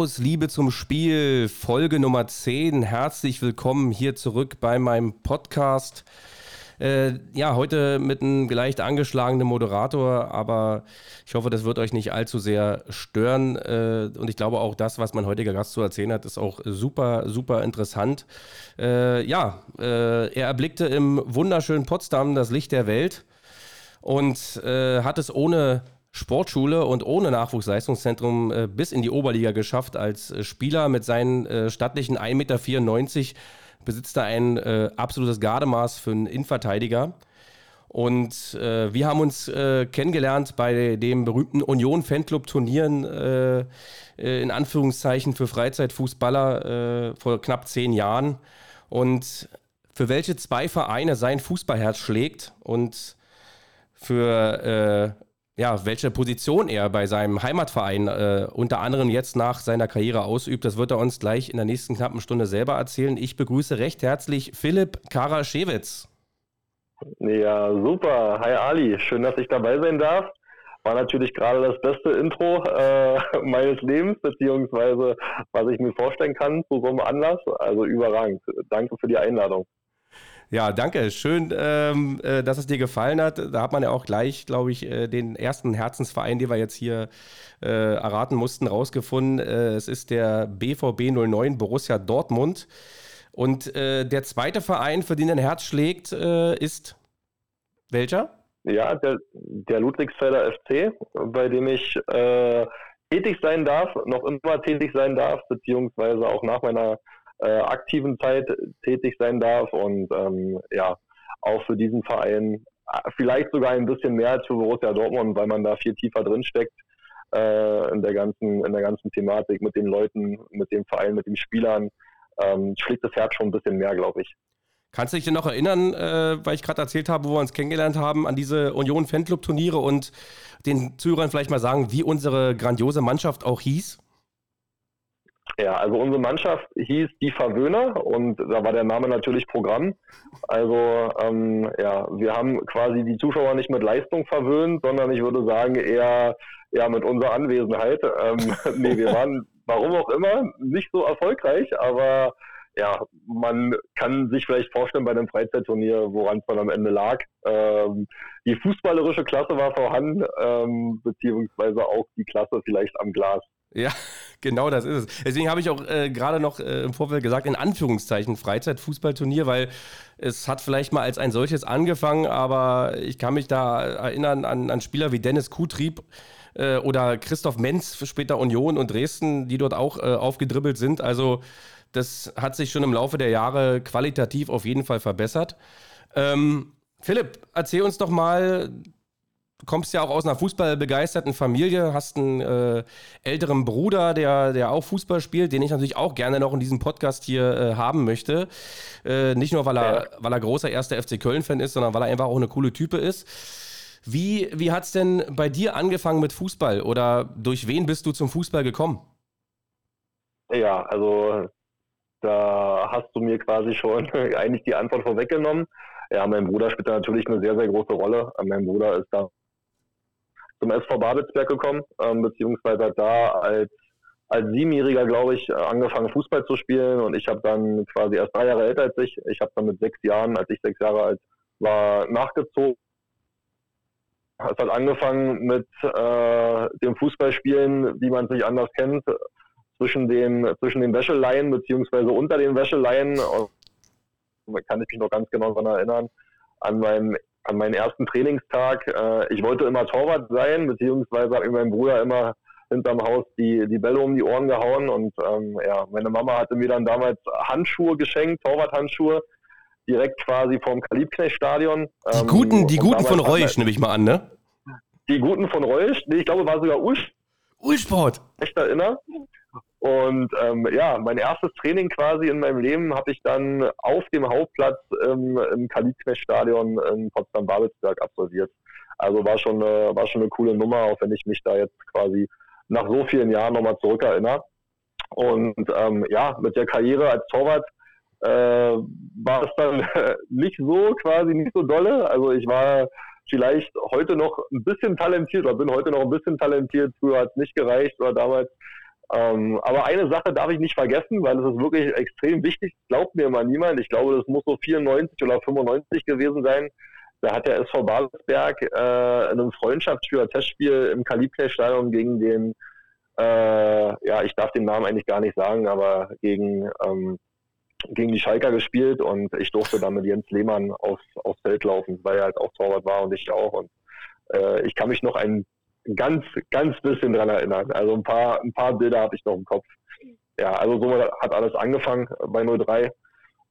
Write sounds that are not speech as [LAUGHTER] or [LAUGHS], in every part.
Aus Liebe zum Spiel, Folge Nummer 10. Herzlich willkommen hier zurück bei meinem Podcast. Äh, ja, heute mit einem leicht angeschlagenen Moderator, aber ich hoffe, das wird euch nicht allzu sehr stören. Äh, und ich glaube auch das, was mein heutiger Gast zu erzählen hat, ist auch super, super interessant. Äh, ja, äh, er erblickte im wunderschönen Potsdam das Licht der Welt und äh, hat es ohne Sportschule und ohne Nachwuchsleistungszentrum äh, bis in die Oberliga geschafft. Als äh, Spieler mit seinen äh, stattlichen 1,94 Meter besitzt er ein äh, absolutes Gardemaß für einen Innenverteidiger. Und äh, wir haben uns kennengelernt bei dem berühmten Union Fanclub Turnieren, in Anführungszeichen für Freizeitfußballer vor knapp zehn Jahren. Und für welche zwei Vereine sein Fußballherz schlägt und für ja, welche Position er bei seinem Heimatverein äh, unter anderem jetzt nach seiner Karriere ausübt, das wird er uns gleich in der nächsten knappen Stunde selber erzählen. Ich begrüße recht herzlich Philipp Karaschewitz. Ja, super. Hi Ali, schön, dass ich dabei sein darf. War natürlich gerade das beste Intro äh, [LAUGHS] meines Lebens, beziehungsweise was ich mir vorstellen kann zu so einem Anlass. Also überragend. Danke für die Einladung. Ja, danke. Schön, ähm, äh, dass es dir gefallen hat. Da hat man ja auch gleich, glaube ich, äh, den ersten Herzensverein, den wir jetzt hier äh, erraten mussten, rausgefunden. Äh, es ist der BVB 09 Borussia Dortmund. Und äh, der zweite Verein, für den dein Herz schlägt, äh, ist welcher? Ja, der, der Ludwigsfelder FC, bei dem ich tätig sein darf, noch immer tätig sein darf, beziehungsweise auch nach meiner äh, aktiven Zeit tätig sein darf und ähm, ja, auch für diesen Verein äh, vielleicht sogar ein bisschen mehr als für Borussia Dortmund, weil man da viel tiefer drin steckt äh, in der ganzen in der ganzen Thematik mit den Leuten, mit dem Verein, mit den Spielern. Ähm, schlägt das Herz schon ein bisschen mehr, glaube ich. Kannst du dich denn noch erinnern, äh, weil ich gerade erzählt habe, wo wir uns kennengelernt haben, an diese Union Fanclub Turniere und den Zuhörern vielleicht mal sagen, wie unsere grandiose Mannschaft auch hieß? Ja, also unsere Mannschaft hieß die Verwöhner und da war der Name natürlich Programm. Also ähm, ja, wir haben quasi die Zuschauer nicht mit Leistung verwöhnt, sondern ich würde sagen eher, eher mit unserer Anwesenheit. Ähm, [LAUGHS] nee, wir waren, warum auch immer, nicht so erfolgreich, aber ja, man kann sich vielleicht vorstellen bei einem Freizeitturnier, woran es dann am Ende lag. Ähm, die fußballerische Klasse war vorhanden, ähm, beziehungsweise auch die Klasse vielleicht am Glas. Ja, [LAUGHS] genau das ist es. Deswegen habe ich auch äh, gerade noch äh, im Vorfeld gesagt, in Anführungszeichen Freizeitfußballturnier, weil es hat vielleicht mal als ein solches angefangen, aber ich kann mich da erinnern an, an Spieler wie Dennis Kutrieb äh, oder Christoph Menz, später Union und Dresden, die dort auch äh, aufgedribbelt sind. Also das hat sich schon im Laufe der Jahre qualitativ auf jeden Fall verbessert. Ähm, Philipp, erzähl uns doch mal, kommst ja auch aus einer fußballbegeisterten Familie, hast einen äh, älteren Bruder, der, der auch Fußball spielt, den ich natürlich auch gerne noch in diesem Podcast hier äh, haben möchte. Äh, nicht nur, weil er, ja. weil er großer erster FC Köln-Fan ist, sondern weil er einfach auch eine coole Type ist. Wie, wie hat es denn bei dir angefangen mit Fußball oder durch wen bist du zum Fußball gekommen? Ja, also da hast du mir quasi schon [LAUGHS] eigentlich die Antwort vorweggenommen. Ja, mein Bruder spielt da natürlich eine sehr, sehr große Rolle. Mein Bruder ist da zum SV Babelsberg gekommen, ähm, beziehungsweise hat da als, als Siebenjähriger, glaube ich, angefangen Fußball zu spielen und ich habe dann quasi erst drei Jahre älter als ich. Ich habe dann mit sechs Jahren, als ich sechs Jahre alt war, nachgezogen. Es hat angefangen mit äh, dem Fußballspielen, wie man es nicht anders kennt, zwischen den, zwischen den Wäscheleien beziehungsweise unter den Wäscheleien. Und kann ich mich noch ganz genau daran erinnern, an meinem an meinen ersten Trainingstag, äh, ich wollte immer Torwart sein, beziehungsweise habe mir mein Bruder immer hinterm Haus die, die Bälle um die Ohren gehauen und ähm, ja, meine Mama hatte mir dann damals Handschuhe geschenkt, Torwarthandschuhe, direkt quasi vom Kalibknecht-Stadion. Die ähm, guten, die guten von Reusch, nehme ich mal an, ne? Die guten von Reusch, nee, ich glaube, war sogar Ulsport. Ulsport. Echt erinnern. Und ähm, ja, mein erstes Training quasi in meinem Leben habe ich dann auf dem Hauptplatz im, im Kalibknecht-Stadion in Potsdam-Babelsberg absolviert. Also war schon, eine, war schon eine coole Nummer, auch wenn ich mich da jetzt quasi nach so vielen Jahren nochmal zurückerinnere. Und ähm, ja, mit der Karriere als Torwart äh, war es dann [LAUGHS] nicht so quasi, nicht so dolle. Also ich war vielleicht heute noch ein bisschen talentiert oder bin heute noch ein bisschen talentiert. Früher hat es nicht gereicht oder damals Ähm, aber eine Sache darf ich nicht vergessen, weil es ist wirklich extrem wichtig. Glaubt mir mal niemand. Ich glaube, das muss so 94 oder 95 gewesen sein. Da hat der SV Babelsberg äh, in einem Freundschaftsspiel, Testspiel im Kaliplay-Stadion gegen den, äh, ja, ich darf den Namen eigentlich gar nicht sagen, aber gegen, ähm, gegen die Schalker gespielt und ich durfte dann mit Jens Lehmann aufs, aufs Feld laufen, weil er halt auch Torwart war und ich auch. Und äh, ich kann mich noch ein ganz, ganz bisschen dran erinnern. Also ein paar, ein paar Bilder habe ich noch im Kopf. Ja, also so hat alles angefangen bei 03.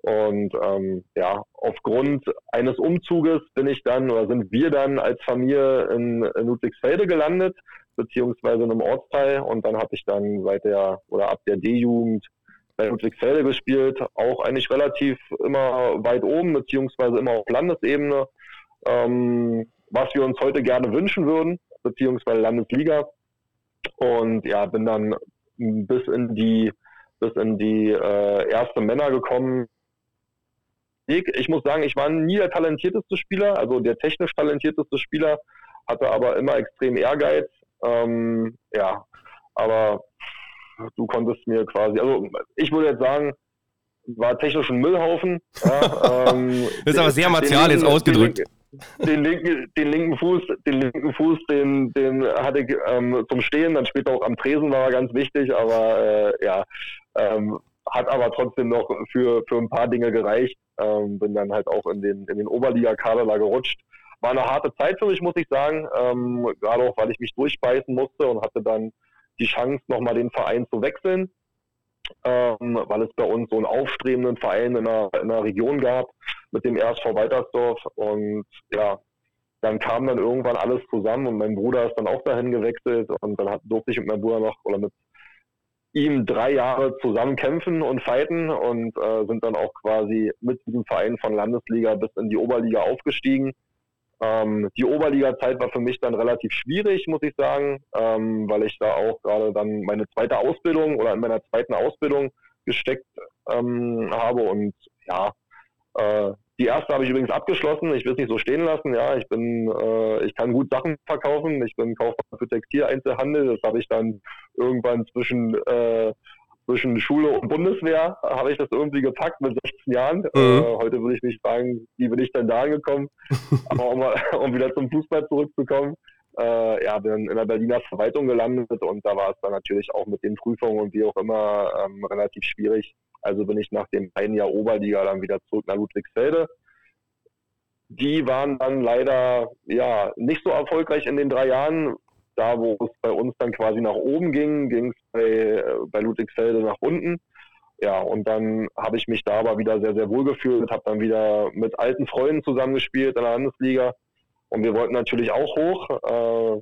Und ähm, ja, aufgrund eines Umzuges bin ich dann oder sind wir dann als Familie in, in Ludwigsfelde gelandet, beziehungsweise in einem Ortsteil. Und dann habe ich dann seit der oder ab der D-Jugend bei Ludwigsfelde gespielt, auch eigentlich relativ immer weit oben, beziehungsweise immer auf Landesebene, ähm, was wir uns heute gerne wünschen würden, beziehungsweise Landesliga. Und ja, bin dann bis in die bis in die äh, erste Männer gekommen, ich muss sagen, ich war nie der talentierteste Spieler, also der technisch talentierteste Spieler, hatte aber immer extrem Ehrgeiz. Ähm, ja, aber du konntest mir quasi, also ich würde jetzt sagen, war technisch ein Müllhaufen. Ja, [LAUGHS] ähm, das ist aber sehr martial jetzt ausgedrückt. Den, den, linken, den linken Fuß, den linken Fuß, den, den hatte ich ähm, zum Stehen, dann später auch am Tresen war er ganz wichtig, aber äh, ja, ähm, hat aber trotzdem noch für, für ein paar Dinge gereicht. Ähm, bin dann halt auch in den, in den Oberliga-Kader da gerutscht. War eine harte Zeit für mich, muss ich sagen. Ähm, gerade auch, weil ich mich durchbeißen musste und hatte dann die Chance, nochmal den Verein zu wechseln. Ähm, weil es bei uns so einen aufstrebenden Verein in der, in der Region gab mit dem RSV Weitersdorf. Und ja, dann kam dann irgendwann alles zusammen und mein Bruder ist dann auch dahin gewechselt und dann hat, durfte ich mit meinem Bruder noch oder mit ihm drei Jahre zusammen kämpfen und fighten und äh, sind dann auch quasi mit diesem Verein von Landesliga bis in die Oberliga aufgestiegen. Ähm, die Oberliga-Zeit war für mich dann relativ schwierig, muss ich sagen, ähm, weil ich da auch gerade dann meine zweite Ausbildung oder in meiner zweiten Ausbildung gesteckt ähm, habe und ja, äh, die erste habe ich übrigens abgeschlossen. Ich will es nicht so stehen lassen. Ja, ich bin, äh, ich kann gut Sachen verkaufen. Ich bin Kaufmann für Textileinzelhandel. Das habe ich dann irgendwann zwischen äh, zwischen Schule und Bundeswehr habe ich das irgendwie gepackt mit 16 Jahren. Mhm. Äh, heute würde ich mich fragen, wie bin ich denn da angekommen? [LAUGHS] Aber um, um, wieder zum Fußball zurückzukommen, äh, ja, bin in der Berliner Verwaltung gelandet und da war es dann natürlich auch mit den Prüfungen und wie auch immer ähm, relativ schwierig, also bin ich nach dem einen Jahr Oberliga dann wieder zurück nach Ludwigsfelde. Die waren dann leider ja nicht so erfolgreich in den drei Jahren. Da, wo es bei uns dann quasi nach oben ging, ging es bei, bei Ludwigsfelde nach unten. Ja, und dann habe ich mich da aber wieder sehr, sehr wohl gefühlt, habe dann wieder mit alten Freunden zusammengespielt in der Landesliga. Und wir wollten natürlich auch hoch. Äh,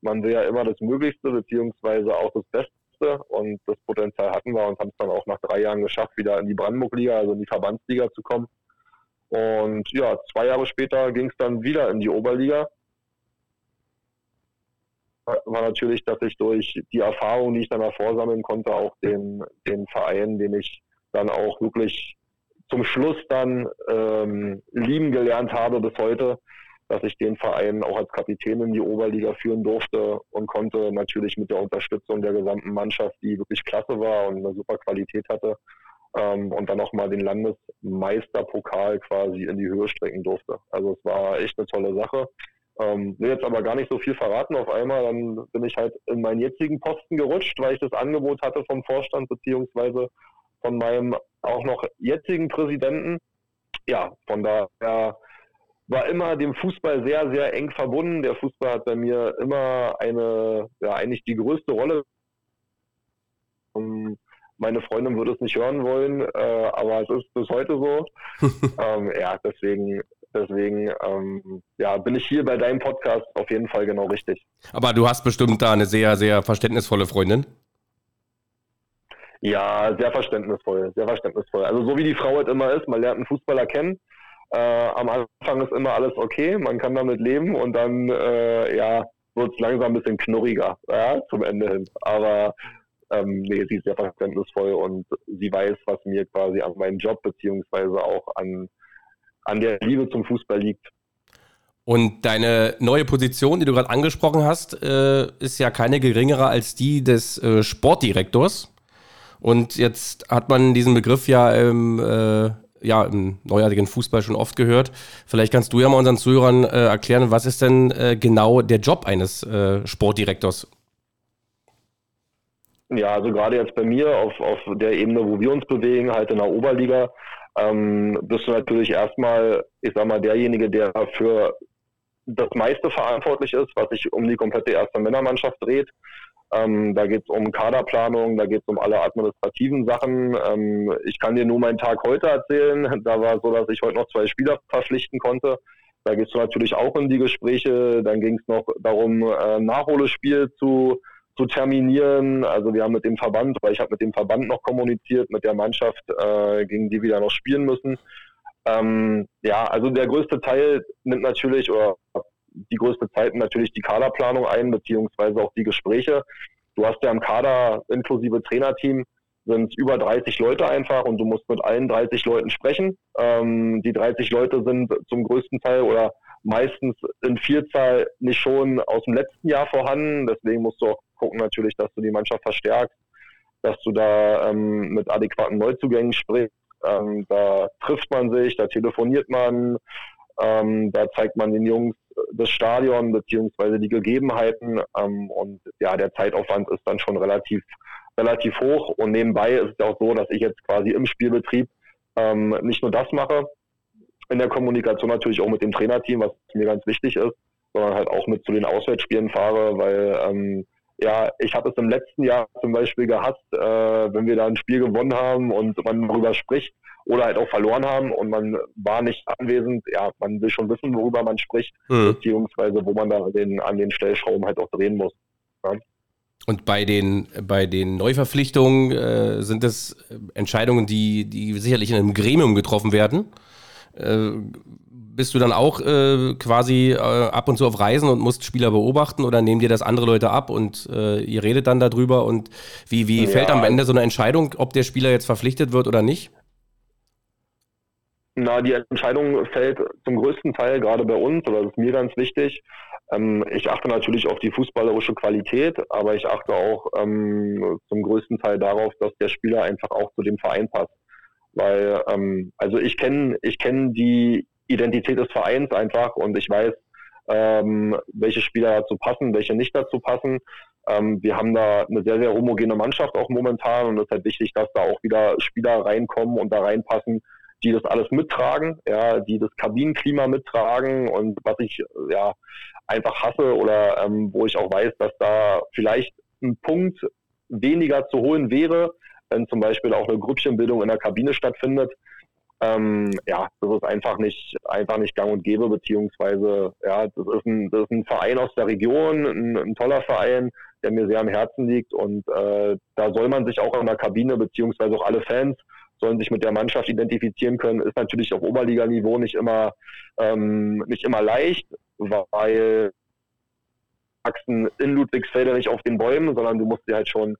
man will ja immer das Möglichste, beziehungsweise auch das Beste und das Potenzial hatten wir und haben es dann auch nach drei Jahren geschafft, wieder in die Brandenburg-Liga, also in die Verbandsliga zu kommen. Und ja, zwei Jahre später ging es dann wieder in die Oberliga. War natürlich, dass ich durch die Erfahrung, die ich dann davor sammeln konnte, auch den, den Verein, den ich dann auch wirklich zum Schluss dann ähm, lieben gelernt habe bis heute, dass ich den Verein auch als Kapitän in die Oberliga führen durfte und konnte natürlich mit der Unterstützung der gesamten Mannschaft, die wirklich klasse war und eine super Qualität hatte, ähm, und dann nochmal den Landesmeisterpokal quasi in die Höhe strecken durfte. Also es war echt eine tolle Sache. Ähm, will jetzt aber gar nicht so viel verraten auf einmal, dann bin ich halt in meinen jetzigen Posten gerutscht, weil ich das Angebot hatte vom Vorstand beziehungsweise von meinem auch noch jetzigen Präsidenten. Ja, von daher war immer dem Fußball sehr, sehr eng verbunden. Der Fußball hat bei mir immer eine, ja, eigentlich die größte Rolle. Um, meine Freundin würde es nicht hören wollen, äh, aber es ist bis heute so. [LAUGHS] ähm, ja, deswegen, deswegen ähm, ja, bin ich hier bei deinem Podcast auf jeden Fall genau richtig. Aber du hast bestimmt da eine sehr, sehr verständnisvolle Freundin. Ja, sehr verständnisvoll, sehr verständnisvoll. Also so wie die Frau halt immer ist, man lernt einen Fußballer kennen äh, am Anfang ist immer alles okay, man kann damit leben und dann äh, ja, wird es langsam ein bisschen knurriger ja, zum Ende hin. Aber ähm, nee, sie ist sehr verständnisvoll und sie weiß, was mir quasi an meinem Job beziehungsweise auch an, an der Liebe zum Fußball liegt. Und deine neue Position, die du gerade angesprochen hast, äh, ist ja keine geringere als die des äh, Sportdirektors. Und jetzt hat man diesen Begriff ja im, äh, ja im neuartigen Fußball schon oft gehört. Vielleicht kannst du ja mal unseren Zuhörern äh, erklären, was ist denn äh, genau der Job eines äh, Sportdirektors? Ja, also gerade jetzt bei mir auf, auf der Ebene, wo wir uns bewegen, halt in der Oberliga, ähm, bist du natürlich erstmal, ich sag mal, derjenige, der für das meiste verantwortlich ist, was sich um die komplette erste Männermannschaft dreht. Ähm, da geht es um Kaderplanung, da geht es um alle administrativen Sachen. Ähm, ich kann dir nur meinen Tag heute erzählen. [LAUGHS] Da war so, dass ich heute noch zwei Spieler verpflichten konnte. Da geht es natürlich auch in die Gespräche. Dann ging es noch darum, äh, Nachholespiel zu, zu terminieren. Also wir haben mit dem Verband, weil ich habe mit dem Verband noch kommuniziert, mit der Mannschaft, äh, gegen die wir da noch spielen müssen. Ähm, ja, also der größte Teil nimmt natürlich, oder die größte Zeit natürlich die Kaderplanung ein, beziehungsweise auch die Gespräche. Du hast ja im Kader inklusive Trainerteam sind über 30 Leute einfach und du musst mit allen 30 Leuten sprechen. Ähm, die 30 Leute sind zum größten Teil oder meistens in Vielzahl nicht schon aus dem letzten Jahr vorhanden. Deswegen musst du auch gucken natürlich, dass du die Mannschaft verstärkst, dass du da ähm, mit adäquaten Neuzugängen sprichst. Ähm, da trifft man sich, da telefoniert man, ähm, da zeigt man den Jungs das Stadion beziehungsweise die Gegebenheiten. Ähm, und ja, der Zeitaufwand ist dann schon relativ relativ hoch. Und nebenbei ist es auch so, dass ich jetzt quasi im Spielbetrieb ähm, nicht nur das mache, in der Kommunikation natürlich auch mit dem Trainerteam, was mir ganz wichtig ist, sondern halt auch mit zu den Auswärtsspielen fahre, weil ähm, ja, ich habe es im letzten Jahr zum Beispiel gehasst, äh, wenn wir da ein Spiel gewonnen haben und man darüber spricht oder halt auch verloren haben und man war nicht anwesend. Ja, man will schon wissen, worüber man spricht, mhm. beziehungsweise wo man da den, an den Stellschrauben halt auch drehen muss. Ja. Und bei den, bei den Neuverpflichtungen äh, sind das Entscheidungen, die, die sicherlich in einem Gremium getroffen werden. Äh, bist du dann auch äh, quasi äh, ab und zu auf Reisen und musst Spieler beobachten oder nehmen dir das andere Leute ab und äh, ihr redet dann darüber und wie, wie ja. fällt am Ende so eine Entscheidung, ob der Spieler jetzt verpflichtet wird oder nicht? Na, die Entscheidung fällt zum größten Teil gerade bei uns, oder das ist mir ganz wichtig. Ähm, ich achte natürlich auf die fußballerische Qualität, aber ich achte auch ähm, zum größten Teil darauf, dass der Spieler einfach auch zu dem Verein passt. Weil, ähm, also ich kenne ich kenn die Identität des Vereins einfach und ich weiß, ähm, welche Spieler dazu passen, welche nicht dazu passen. Ähm, wir haben da eine sehr, sehr homogene Mannschaft auch momentan und es ist halt wichtig, dass da auch wieder Spieler reinkommen und da reinpassen, die das alles mittragen, ja, die das Kabinenklima mittragen und was ich ja einfach hasse oder ähm, wo ich auch weiß, dass da vielleicht ein Punkt weniger zu holen wäre, wenn zum Beispiel auch eine Grüppchenbildung in der Kabine stattfindet, ähm, ja, das ist einfach nicht, einfach nicht gang und gäbe, beziehungsweise, ja, das ist ein, das ist ein Verein aus der Region, ein, ein toller Verein, der mir sehr am Herzen liegt und äh, da soll man sich auch in der Kabine, beziehungsweise auch alle Fans sollen sich mit der Mannschaft identifizieren können, ist natürlich auf Oberliganiveau nicht immer, ähm, nicht immer leicht, weil wachsen in Ludwigsfelde nicht auf den Bäumen, sondern du musst dir halt schon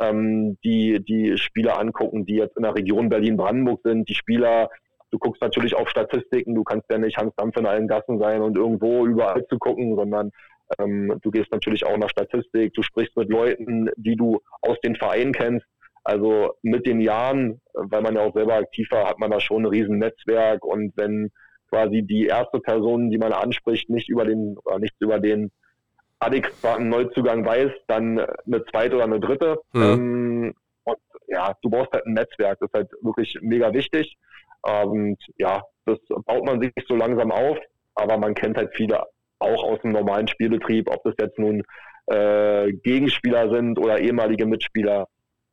ähm, die, die Spieler angucken, die jetzt in der Region Berlin-Brandenburg sind. Die Spieler, du guckst natürlich auf Statistiken, du kannst ja nicht Hans Dampf in allen Gassen sein und irgendwo überall zu gucken, sondern ähm, du gehst natürlich auch nach Statistik, du sprichst mit Leuten, die du aus den Vereinen kennst. Also mit den Jahren, weil man ja auch selber aktiv war, hat man da schon ein riesen Netzwerk und wenn quasi die erste Person, die man anspricht, nicht über den oder nicht über den adäquaten Neuzugang weiß, dann eine zweite oder eine dritte. Mhm. Ähm, und ja, du brauchst halt ein Netzwerk, das ist halt wirklich mega wichtig. Und ja, das baut man sich so langsam auf, aber man kennt halt viele auch aus dem normalen Spielbetrieb, ob das jetzt nun äh, Gegenspieler sind oder ehemalige Mitspieler.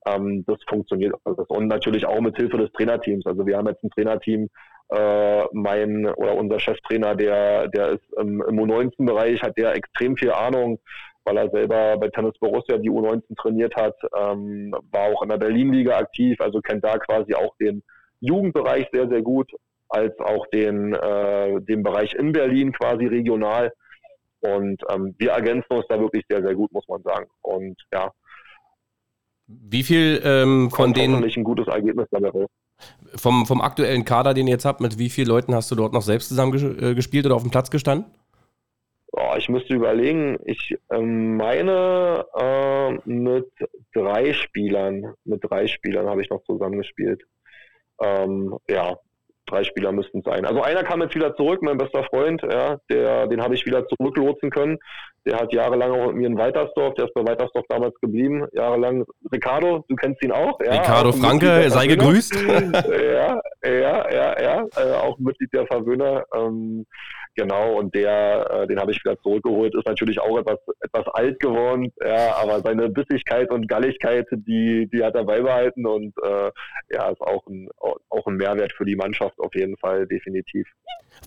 Ähm, das funktioniert alles. Und natürlich auch mit Hilfe des Trainerteams. Also wir haben jetzt ein Trainerteam, äh, mein oder unser Cheftrainer, der, der ist im, im U19-Bereich, hat der extrem viel Ahnung, weil er selber bei Tennis Borussia die U19 trainiert hat, ähm, war auch in der Berlin-Liga aktiv, also kennt da quasi auch den Jugendbereich sehr, sehr gut, als auch den, äh, den Bereich in Berlin quasi regional. Und ähm, wir ergänzen uns da wirklich sehr, sehr gut, muss man sagen. Und ja. Wie viel ähm, von denen. ein gutes Ergebnis dabei raus. Vom, vom aktuellen Kader, den ihr jetzt habt, mit wie vielen Leuten hast du dort noch selbst zusammen äh, gespielt oder auf dem Platz gestanden? Oh, ich müsste überlegen, ich ähm, meine äh, mit drei Spielern, mit drei Spielern habe ich noch zusammengespielt. Ähm, ja, drei Spieler müssten es sein. Also einer kam jetzt wieder zurück, mein bester Freund, ja, der, den habe ich wieder zurücklotsen können. Der hat jahrelang auch mit mir in Weitersdorf, der ist bei Weitersdorf damals geblieben, jahrelang. Ricardo, du kennst ihn auch. Ja, Ricardo auch Franke, sei gegrüßt. [LAUGHS] ja, ja, ja, ja, äh, auch Mitglied der Verwöhner. Ähm, Genau, und der, äh, den habe ich wieder zurückgeholt, ist natürlich auch etwas, etwas alt geworden, ja, aber seine Bissigkeit und Galligkeit, die, die hat er beibehalten und äh, ja, ist auch ein, auch ein Mehrwert für die Mannschaft auf jeden Fall, definitiv.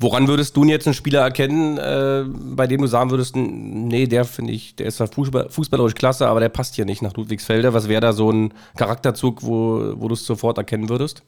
Woran würdest du jetzt einen Spieler erkennen, äh, bei dem du sagen würdest, nee, der finde ich, der ist zwar Fußball, fußballerisch klasse, aber der passt hier nicht nach Ludwigsfelde. Was wäre da so ein Charakterzug, wo, wo du es sofort erkennen würdest?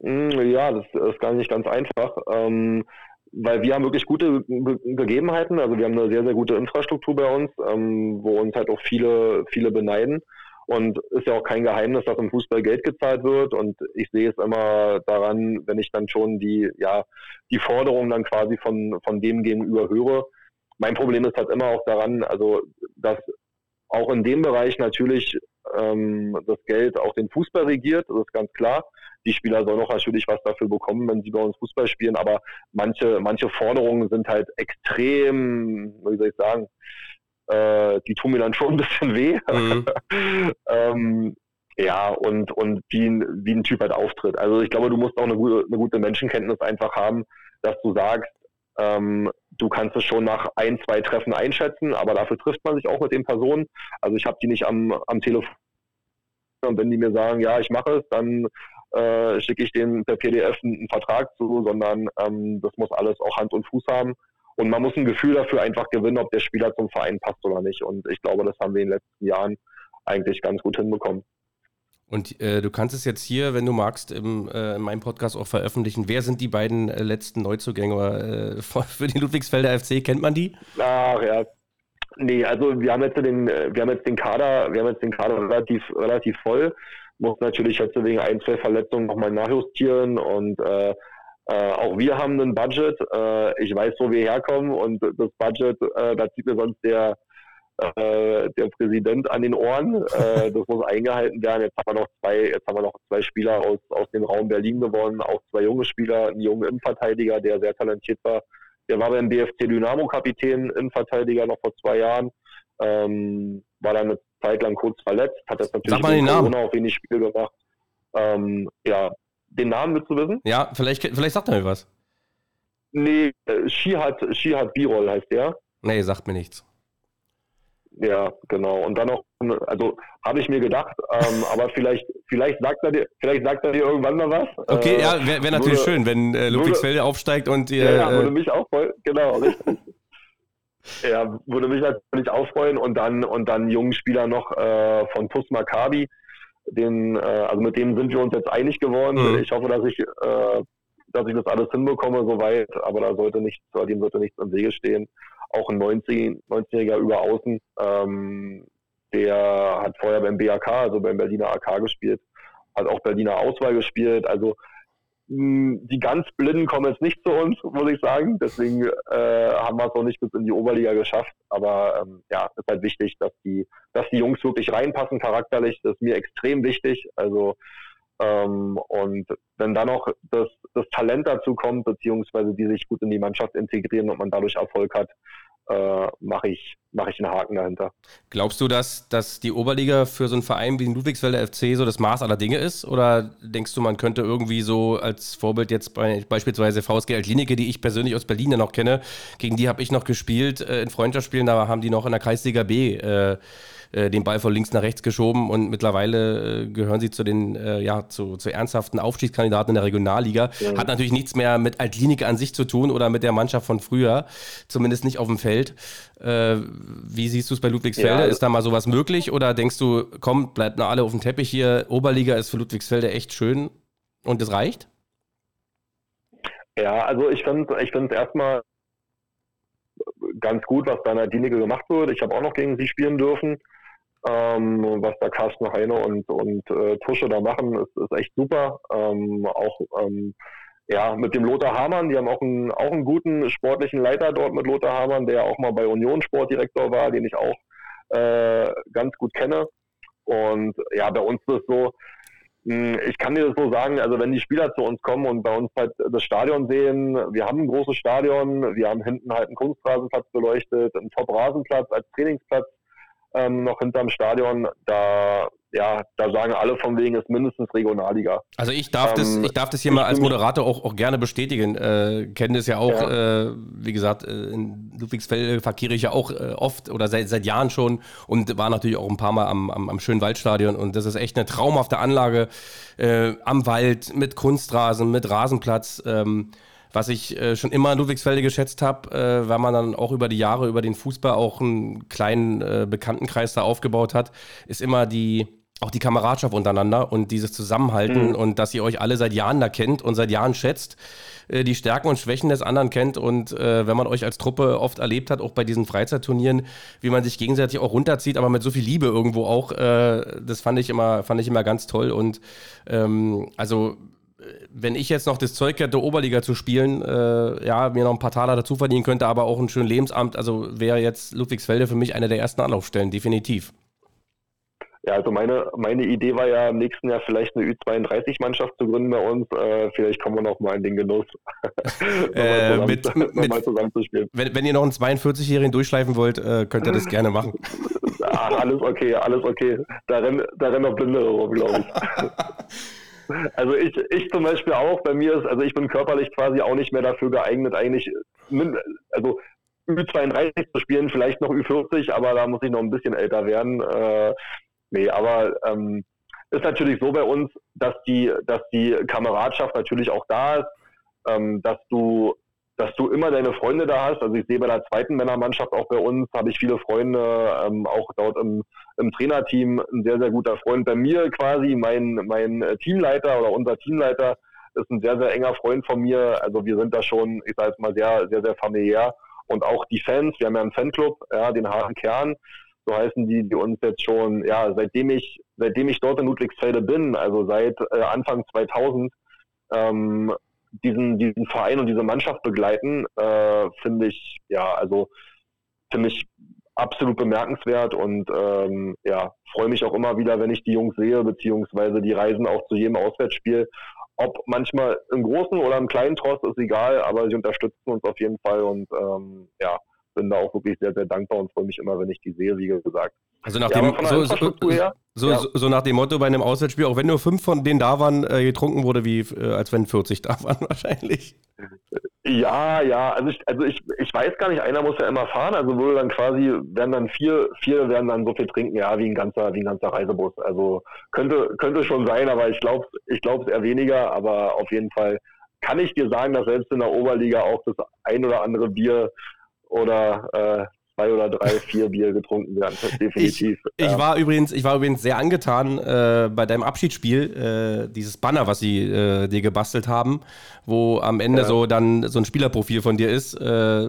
Hm, ja, das ist gar nicht ganz einfach. Ähm, weil wir haben wirklich gute Gegebenheiten. Also wir haben eine sehr, sehr gute Infrastruktur bei uns, ähm, wo uns halt auch viele, viele beneiden. Und ist ja auch kein Geheimnis, dass im Fußball Geld gezahlt wird. Und ich sehe es immer daran, wenn ich dann schon die, ja, die Forderungen dann quasi von, von dem gegenüber höre. Mein Problem ist halt immer auch daran, also, dass auch in dem Bereich natürlich ähm, das Geld auch den Fußball regiert, das ist ganz klar. Die Spieler sollen auch natürlich was dafür bekommen, wenn sie bei uns Fußball spielen, aber manche, manche Forderungen sind halt extrem, wie soll ich sagen, äh, die tun mir dann schon ein bisschen weh. Mhm. [LAUGHS] ähm, ja, und, und wie, ein, wie ein Typ halt auftritt. Also ich glaube, du musst auch eine gute, eine gute Menschenkenntnis einfach haben, dass du sagst, ähm, du kannst es schon nach ein, zwei Treffen einschätzen, aber dafür trifft man sich auch mit den Personen. Also ich habe die nicht am, am Telefon. Und wenn die mir sagen, ja, ich mache es, dann äh, schicke ich denen per PDF einen, einen Vertrag zu, sondern ähm, das muss alles auch Hand und Fuß haben. Und man muss ein Gefühl dafür einfach gewinnen, ob der Spieler zum Verein passt oder nicht. Und ich glaube, das haben wir in den letzten Jahren eigentlich ganz gut hinbekommen. Und äh, du kannst es jetzt hier, wenn du magst, im, äh, in meinem Podcast auch veröffentlichen. Wer sind die beiden äh, letzten Neuzugänge äh, [LAUGHS] für den Ludwigsfelder FC? Kennt man die? Ach ja. Nee, also wir haben jetzt den, äh, wir haben jetzt den Kader, wir haben jetzt den Kader relativ, relativ voll. Muss natürlich jetzt wegen ein, zwei Verletzungen nochmal nachjustieren und äh, auch wir haben ein Budget. ich weiß, wo wir herkommen und das Budget, da zieht mir sonst der äh, der Präsident an den Ohren. Äh, das muss eingehalten werden. Jetzt haben wir noch zwei, jetzt haben wir noch zwei Spieler aus, aus dem Raum Berlin gewonnen, auch zwei junge Spieler, ein junger Innenverteidiger, der sehr talentiert war. Der war beim BFC Dynamo Kapitän, Innenverteidiger noch vor zwei Jahren. Ähm, war dann eine Zeit lang kurz verletzt, hat jetzt natürlich Sag Corona auch wenig Spiel gemacht. Ähm, ja, den Namen willst du wissen? Ja, vielleicht, vielleicht sagt er mir was. Nee, äh, Shihat, Shihat Birol heißt der. Nee, sagt mir nichts. Ja, genau. Und dann noch, also habe ich mir gedacht, ähm, [LAUGHS] aber vielleicht, vielleicht sagt er dir, vielleicht sagt er dir irgendwann mal was. Okay, äh, ja, wäre wär natürlich würde, schön, wenn äh, Ludwigsfelde aufsteigt und ihr. Ja, ja, würde äh, mich auch freuen, genau, richtig. [LAUGHS] ja, würde mich natürlich auch freuen und dann und dann jungen Spieler noch äh, von TuS Maccabi, den, äh, also mit dem sind wir uns jetzt einig geworden. Mhm. Ich hoffe, dass ich, äh, dass ich das alles hinbekomme soweit, aber da sollte nichts, dem sollte nichts im Wege stehen auch ein 19, 19-Jähriger über Außen. Ähm, der hat vorher beim BAK, also beim Berliner AK gespielt, hat auch Berliner Auswahl gespielt. Also mh, die ganz Blinden kommen jetzt nicht zu uns, muss ich sagen. Deswegen äh, haben wir es auch nicht bis in die Oberliga geschafft. Aber ähm, ja, es ist halt wichtig, dass die, dass die Jungs wirklich reinpassen charakterlich. Das ist mir extrem wichtig. Also ähm, und wenn dann noch das, das Talent dazu kommt, beziehungsweise die sich gut in die Mannschaft integrieren und man dadurch Erfolg hat, äh, mache ich, mach ich einen Haken dahinter. Glaubst du, dass, dass die Oberliga für so einen Verein wie den Ludwigsfelder FC so das Maß aller Dinge ist? Oder denkst du, man könnte irgendwie so als Vorbild jetzt bei, beispielsweise VSG Altlinike, die ich persönlich aus Berlin ja noch kenne, gegen die habe ich noch gespielt äh, in Freundschaftsspielen, da haben die noch in der Kreisliga B äh, äh, den Ball von links nach rechts geschoben und mittlerweile äh, gehören sie zu den äh, ja, zu, zu ernsthaften Aufstiegskandidaten in der Regionalliga. Ja. Hat natürlich nichts mehr mit Altlinike an sich zu tun oder mit der Mannschaft von früher, zumindest nicht auf dem Feld. Äh, wie siehst du es bei Ludwigsfelde? Ja. Ist da mal sowas möglich oder denkst du, komm, bleibt noch alle auf dem Teppich hier, Oberliga ist für Ludwigsfelde echt schön und es reicht? Ja, also ich finde ich finde erstmal ganz gut, was in der Dienige gemacht wird. Ich habe auch noch gegen sie spielen dürfen. Ähm, was da Carsten Heine und, und äh, Tusche da machen, ist, ist echt super. Ähm, auch ähm, ja, mit dem Lothar Hamann, die haben auch einen, auch einen guten sportlichen Leiter dort mit Lothar Hamann, der auch mal bei Union Sportdirektor war, den ich auch äh, ganz gut kenne. Und ja, bei uns ist es so, hm, ich kann dir das so sagen, also wenn die Spieler zu uns kommen und bei uns halt das Stadion sehen, wir haben ein großes Stadion, wir haben hinten halt einen Kunstrasenplatz beleuchtet, einen Top-Rasenplatz als Trainingsplatz ähm, noch hinterm Stadion, da ja, da sagen alle von wegen ist mindestens Regionalliga. Also ich darf ähm, das, ich darf das hier mal als Moderator auch, auch gerne bestätigen. Äh, kenne das ja auch, ja. Äh, wie gesagt, äh, in Ludwigsfelde verkehre ich ja auch äh, oft oder seit, seit Jahren schon und war natürlich auch ein paar Mal am, am, am schönen Waldstadion und das ist echt eine traumhafte Anlage äh, am Wald mit Kunstrasen, mit Rasenplatz. Ähm, was ich äh, schon immer in Ludwigsfelde geschätzt habe, äh, weil man dann auch über die Jahre über den Fußball auch einen kleinen äh, Bekanntenkreis da aufgebaut hat, ist immer die auch die Kameradschaft untereinander und dieses Zusammenhalten mhm. und dass ihr euch alle seit Jahren da kennt und seit Jahren schätzt, äh, die Stärken und Schwächen des anderen kennt und äh, wenn man euch als Truppe oft erlebt hat, auch bei diesen Freizeitturnieren, wie man sich gegenseitig auch runterzieht, aber mit so viel Liebe irgendwo auch, äh, das fand ich immer, fand ich immer ganz toll und ähm, also wenn ich jetzt noch das Zeug hätte, Oberliga zu spielen, äh, ja, mir noch ein paar Taler dazu verdienen könnte, aber auch ein schönes Lebensamt, also wäre jetzt Ludwigsfelde für mich eine der ersten Anlaufstellen, definitiv. Ja, also meine, meine Idee war ja im nächsten Jahr vielleicht eine Ü32-Mannschaft zu gründen bei uns. Äh, vielleicht kommen wir noch mal in den Genuss, [LAUGHS] äh, zusammen, mit, [LAUGHS] mit, zusammen zu spielen. Wenn, wenn, ihr noch einen 42-Jährigen durchschleifen wollt, äh, könnt ihr das [LAUGHS] gerne machen. Ach, alles okay, alles okay. Da rennen, da rennen noch Blindere rum, glaube ich. Also ich, ich zum Beispiel auch, bei mir ist, also ich bin körperlich quasi auch nicht mehr dafür geeignet, eigentlich, also Ü32 zu spielen, vielleicht noch Ü40, aber da muss ich noch ein bisschen älter werden. Äh, Nee, aber ähm, ist natürlich so bei uns, dass die, dass die Kameradschaft natürlich auch da ist, ähm, dass du, dass du immer deine Freunde da hast. Also ich sehe bei der zweiten Männermannschaft auch bei uns, habe ich viele Freunde, ähm, auch dort im, im Trainerteam, ein sehr, sehr guter Freund. Bei mir quasi, mein, mein Teamleiter oder unser Teamleiter ist ein sehr, sehr enger Freund von mir. Also wir sind da schon, ich sage jetzt mal, sehr, sehr, sehr familiär. Und auch die Fans, wir haben ja einen Fanclub, ja, den harten Kern so heißen die, die uns jetzt schon, ja, seitdem ich, seitdem ich dort in Ludwigsfelde bin, also seit äh, Anfang 2000, ähm, diesen, diesen Verein und diese Mannschaft begleiten, äh, finde ich, ja, also finde ich absolut bemerkenswert und ähm, ja, freue mich auch immer wieder, wenn ich die Jungs sehe, beziehungsweise die reisen auch zu jedem Auswärtsspiel. Ob manchmal im großen oder im kleinen Trost ist egal, aber sie unterstützen uns auf jeden Fall und ähm, ja, bin da auch wirklich sehr, sehr dankbar und freue mich immer, wenn ich die sehe, wie gesagt. Also nach dem, so, so, her, so, ja. so, nach dem Motto bei einem Auswärtsspiel, auch wenn nur fünf von denen da waren, äh, getrunken wurde, wie äh, als wenn 40 da waren [LAUGHS] wahrscheinlich. Ja, ja, also ich, also ich, ich weiß gar nicht, einer muss ja immer fahren, also würde dann quasi, werden dann vier, vier werden dann so viel trinken, ja, wie ein ganzer, wie ein ganzer Reisebus. Also könnte, könnte schon sein, aber ich glaube ich glaube es eher weniger, aber auf jeden Fall kann ich dir sagen, dass selbst in der Oberliga auch das ein oder andere Bier oder äh, zwei oder drei, vier Bier getrunken werden, [LAUGHS] definitiv. Ich, ich, war übrigens, ich war übrigens sehr angetan äh, bei deinem Abschiedsspiel, äh, dieses Banner, was sie äh, dir gebastelt haben, wo am Ende ja. so dann so ein Spielerprofil von dir ist. Äh,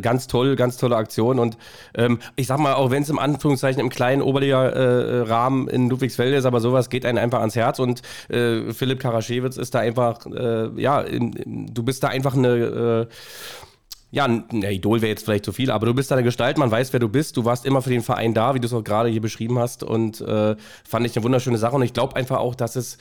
ganz toll, ganz tolle Aktion. Und ähm, ich sag mal, auch wenn es im Anführungszeichen im kleinen Oberliga-Rahmen in Ludwigsfelde ist, aber sowas geht einem einfach ans Herz. Und äh, Philipp Karaschewitz ist da einfach, ja, in, in, du bist da einfach eine ja, ein Idol wäre jetzt vielleicht zu viel, aber du bist da eine Gestalt, man weiß, wer du bist. Du warst immer für den Verein da, wie du es auch gerade hier beschrieben hast. Und äh, fand ich eine wunderschöne Sache. Und ich glaube einfach auch, dass es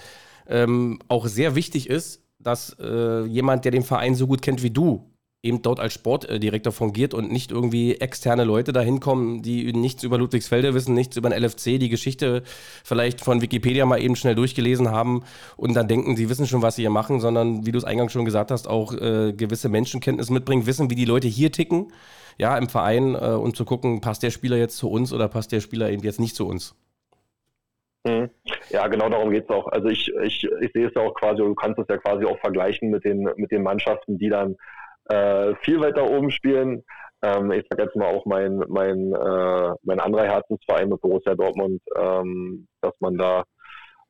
ähm, auch sehr wichtig ist, dass äh, jemand, der den Verein so gut kennt wie du, eben dort als Sportdirektor fungiert und nicht irgendwie externe Leute dahin kommen, die nichts über Ludwigsfelde wissen, nichts über den LFC, die Geschichte vielleicht von Wikipedia mal eben schnell durchgelesen haben und dann denken, sie wissen schon, was sie hier machen, sondern wie du es eingangs schon gesagt hast, auch äh, gewisse Menschenkenntnis mitbringen, wissen, wie die Leute hier ticken, ja, im Verein äh, und zu gucken, passt der Spieler jetzt zu uns oder passt der Spieler eben jetzt nicht zu uns. Mhm. Ja, genau darum geht es auch. Also ich, ich, ich sehe es ja auch quasi, du kannst es ja quasi auch vergleichen mit den, mit den Mannschaften, die dann äh, viel weiter oben spielen. Ähm, ich sage jetzt mal auch mein, mein, äh, mein anderer Herzensverein mit Borussia Dortmund, ähm, dass man da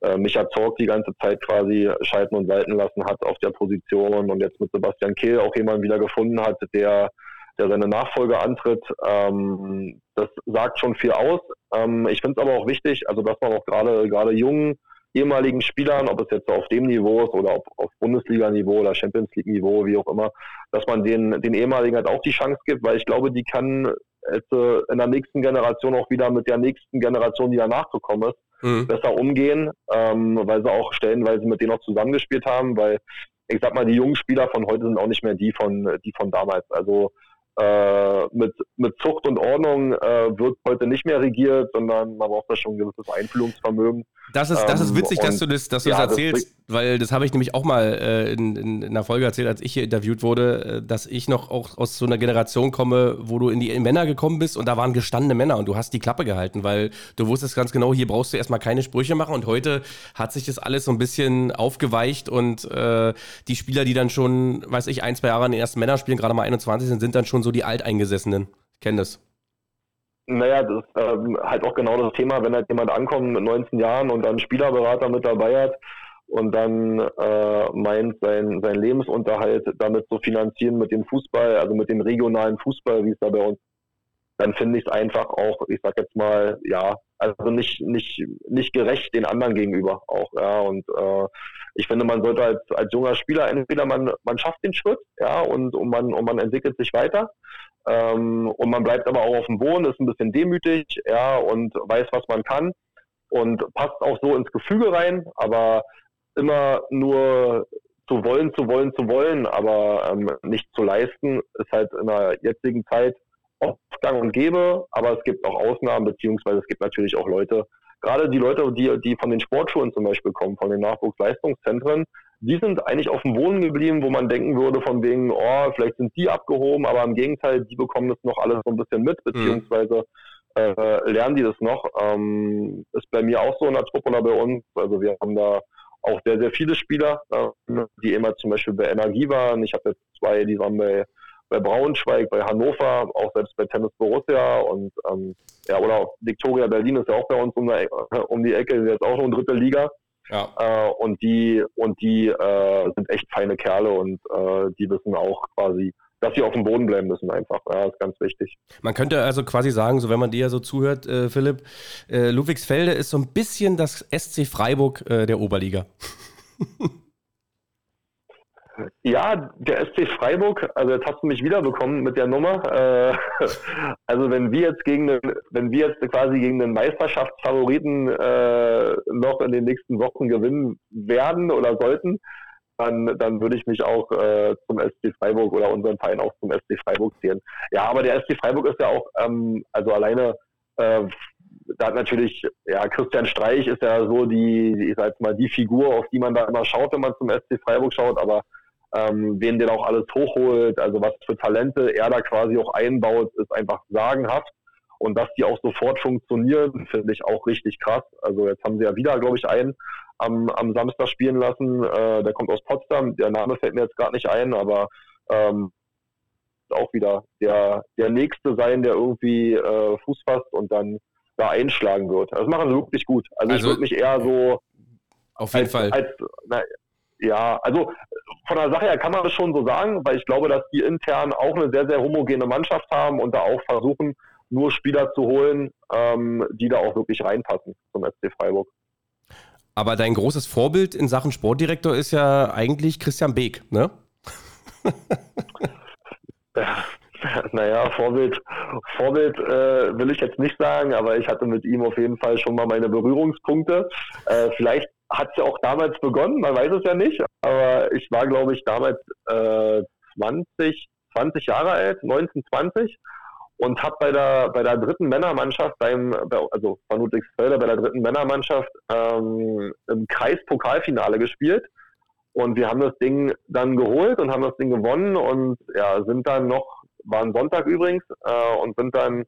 äh, Micha Zorg die ganze Zeit quasi schalten und walten lassen hat auf der Position und jetzt mit Sebastian Kehl auch jemanden wieder gefunden hat, der, der seine Nachfolge antritt. Ähm, das sagt schon viel aus. Ähm, ich finde es aber auch wichtig, also dass man auch gerade gerade jungen ehemaligen Spielern, ob es jetzt auf dem Niveau ist oder auf Bundesliga-Niveau oder Champions League-Niveau, wie auch immer, dass man den, den ehemaligen halt auch die Chance gibt, weil ich glaube, die kann jetzt, äh, in der nächsten Generation auch wieder mit der nächsten Generation, die danach gekommen ist, mhm. besser umgehen, ähm, weil sie auch stellenweise mit denen auch zusammengespielt haben, weil ich sag mal, die jungen Spieler von heute sind auch nicht mehr die von, die von damals. Also äh, mit, mit Zucht und Ordnung äh, wird heute nicht mehr regiert, sondern man braucht da schon ein gewisses Einfühlungsvermögen. Das ist, das ist ähm, witzig, dass du das, dass du ja, das erzählst, das weil das habe ich nämlich auch mal äh, in, in, in, einer Folge erzählt, als ich hier interviewt wurde, äh, dass ich noch auch aus so einer Generation komme, wo du in die Männer gekommen bist und da waren gestandene Männer und du hast die Klappe gehalten, weil du wusstest ganz genau, hier brauchst du erstmal keine Sprüche machen und heute hat sich das alles so ein bisschen aufgeweicht und äh, die Spieler, die dann schon, weiß ich, ein, zwei Jahre in den ersten Männerspielen, gerade mal 21 sind, sind dann schon so die Alteingesessenen. Ich kenne das. Naja, das ist ähm, halt auch genau das Thema, wenn halt jemand ankommt mit 19 Jahren und dann Spielerberater mit dabei hat und dann äh, meint, sein, sein Lebensunterhalt damit zu finanzieren mit dem Fußball, also mit dem regionalen Fußball, wie es da bei uns, dann finde ich es einfach auch, ich sag jetzt mal, ja, also nicht, nicht, nicht gerecht den anderen gegenüber auch, ja, und äh, ich finde, man sollte als, als junger Spieler entweder man, man schafft den Schritt, ja, und, und man, und man entwickelt sich weiter, ähm, und man bleibt aber auch auf dem Boden, ist ein bisschen demütig, ja, und weiß, was man kann und passt auch so ins Gefüge rein, aber immer nur zu wollen, zu wollen, zu wollen, aber ähm, nicht zu leisten, ist halt in der jetzigen Zeit oft gang und gäbe, aber es gibt auch Ausnahmen, beziehungsweise es gibt natürlich auch Leute, gerade die Leute, die, die von den Sportschulen zum Beispiel kommen, von den Nachwuchsleistungszentren, die sind eigentlich auf dem Wohnen geblieben, wo man denken würde, von wegen, oh, vielleicht sind die abgehoben, aber im Gegenteil, die bekommen das noch alles so ein bisschen mit, mhm. beziehungsweise äh, lernen die das noch. Ähm, ist bei mir auch so in der Truppe oder bei uns. Also wir haben da auch sehr, sehr viele Spieler, äh, die immer zum Beispiel bei Energie waren. Ich habe jetzt zwei, die waren bei, bei Braunschweig, bei Hannover, auch selbst bei Tennis Borussia und ähm, ja, oder Victoria Berlin ist ja auch bei uns um, der, [LAUGHS] um die Ecke, ist jetzt auch schon dritte Liga. Ja. Äh, und die, und die äh, sind echt feine Kerle und äh, die wissen auch quasi, dass sie auf dem Boden bleiben müssen einfach. Ja, ist ganz wichtig. Man könnte also quasi sagen, so wenn man dir so zuhört, äh, Philipp, äh, Ludwigsfelde ist so ein bisschen das SC Freiburg äh, der Oberliga. [LAUGHS] Ja, der SC Freiburg, also jetzt hast du mich wiederbekommen mit der Nummer. Äh, [LAUGHS] also wenn wir jetzt gegen den, wenn wir jetzt quasi gegen den Meisterschaftsfavoriten äh, noch in den nächsten Wochen gewinnen werden oder sollten, dann, dann würde ich mich auch äh, zum SC Freiburg oder unseren Verein auch zum SC Freiburg zählen. Ja, aber der SC Freiburg ist ja auch, ähm, also alleine äh, da hat natürlich, ja, Christian Streich ist ja so die, ich sag mal, die Figur, auf die man da immer schaut, wenn man zum SC Freiburg schaut, aber ähm, wen der auch alles hochholt, also was für Talente er da quasi auch einbaut, ist einfach sagenhaft. Und dass die auch sofort funktionieren, finde ich auch richtig krass. Also jetzt haben sie ja wieder, glaube ich, einen am, am Samstag spielen lassen. Äh, der kommt aus Potsdam. Der Name fällt mir jetzt gerade nicht ein, aber ähm, auch wieder der, der Nächste sein, der irgendwie äh, Fuß fasst und dann da einschlagen wird. Das machen sie wirklich gut. Also, also ich würde mich eher so auf jeden als, Fall. Als, na, ja, also von der Sache her kann man das schon so sagen, weil ich glaube, dass die intern auch eine sehr, sehr homogene Mannschaft haben und da auch versuchen, nur Spieler zu holen, ähm, die da auch wirklich reinpassen zum SC Freiburg. Aber dein großes Vorbild in Sachen Sportdirektor ist ja eigentlich Christian Beek, ne? ja, [LAUGHS] naja, Vorbild, Vorbild äh, will ich jetzt nicht sagen, aber ich hatte mit ihm auf jeden Fall schon mal meine Berührungspunkte. Äh, vielleicht hat es ja auch damals begonnen, man weiß es ja nicht, aber ich war, glaube ich, damals äh, 20, 20 Jahre alt, 19, 20 und habe bei der bei der dritten Männermannschaft beim also von Ludwigsfelder bei der dritten Männermannschaft ähm, im Kreispokalfinale gespielt und wir haben das Ding dann geholt und haben das Ding gewonnen und ja sind dann noch waren Sonntag übrigens äh, und sind dann